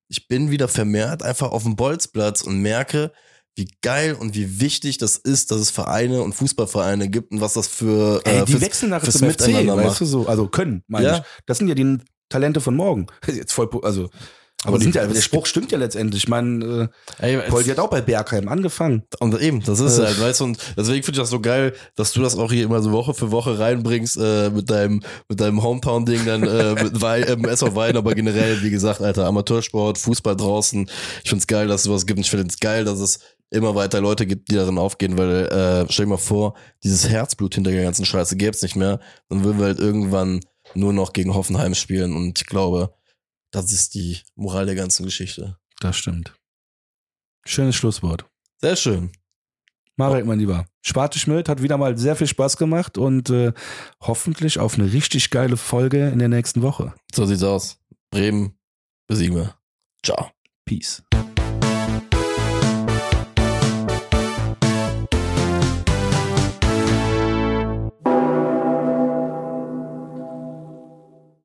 Ich bin wieder vermehrt einfach auf dem Bolzplatz und merke, wie geil und wie wichtig das ist, dass es Vereine und Fußballvereine gibt und was das für, Ey, die fürs- wechseln nachher zum FC, weißt du so. Also können, meine Ja. ich. Das sind ja die Talente von morgen. Jetzt voll, also, aber die ja, der Spruch stimmt ja letztendlich. Ich meine, Ey, äh, Poldi hat auch bei Bergheim angefangen. Und eben, das ist Äh. halt, weißt du, und deswegen finde ich das so geil, dass du das auch hier immer so Woche für Woche reinbringst, äh, mit deinem, mit deinem Hometown-Ding dann, äh, mit Wei ähm, SV Wein, aber generell, wie gesagt, Alter, Amateursport, Fußball draußen. Ich find's geil, dass es sowas gibt und ich finde es geil, dass es immer weiter Leute gibt, die darin aufgehen, weil, äh, stell dir mal vor, dieses Herzblut hinter der ganzen Scheiße gäb's nicht mehr, dann würden wir halt irgendwann nur noch gegen Hoffenheim spielen und ich glaube, das ist die Moral der ganzen Geschichte. Das stimmt. Schönes Schlusswort. Sehr schön. Marek, mein Lieber. Sparte Schmidt hat wieder mal sehr viel Spaß gemacht und äh, hoffentlich auf eine richtig geile Folge in der nächsten Woche. So sieht's aus. Bremen besiegen wir. Ciao. Peace.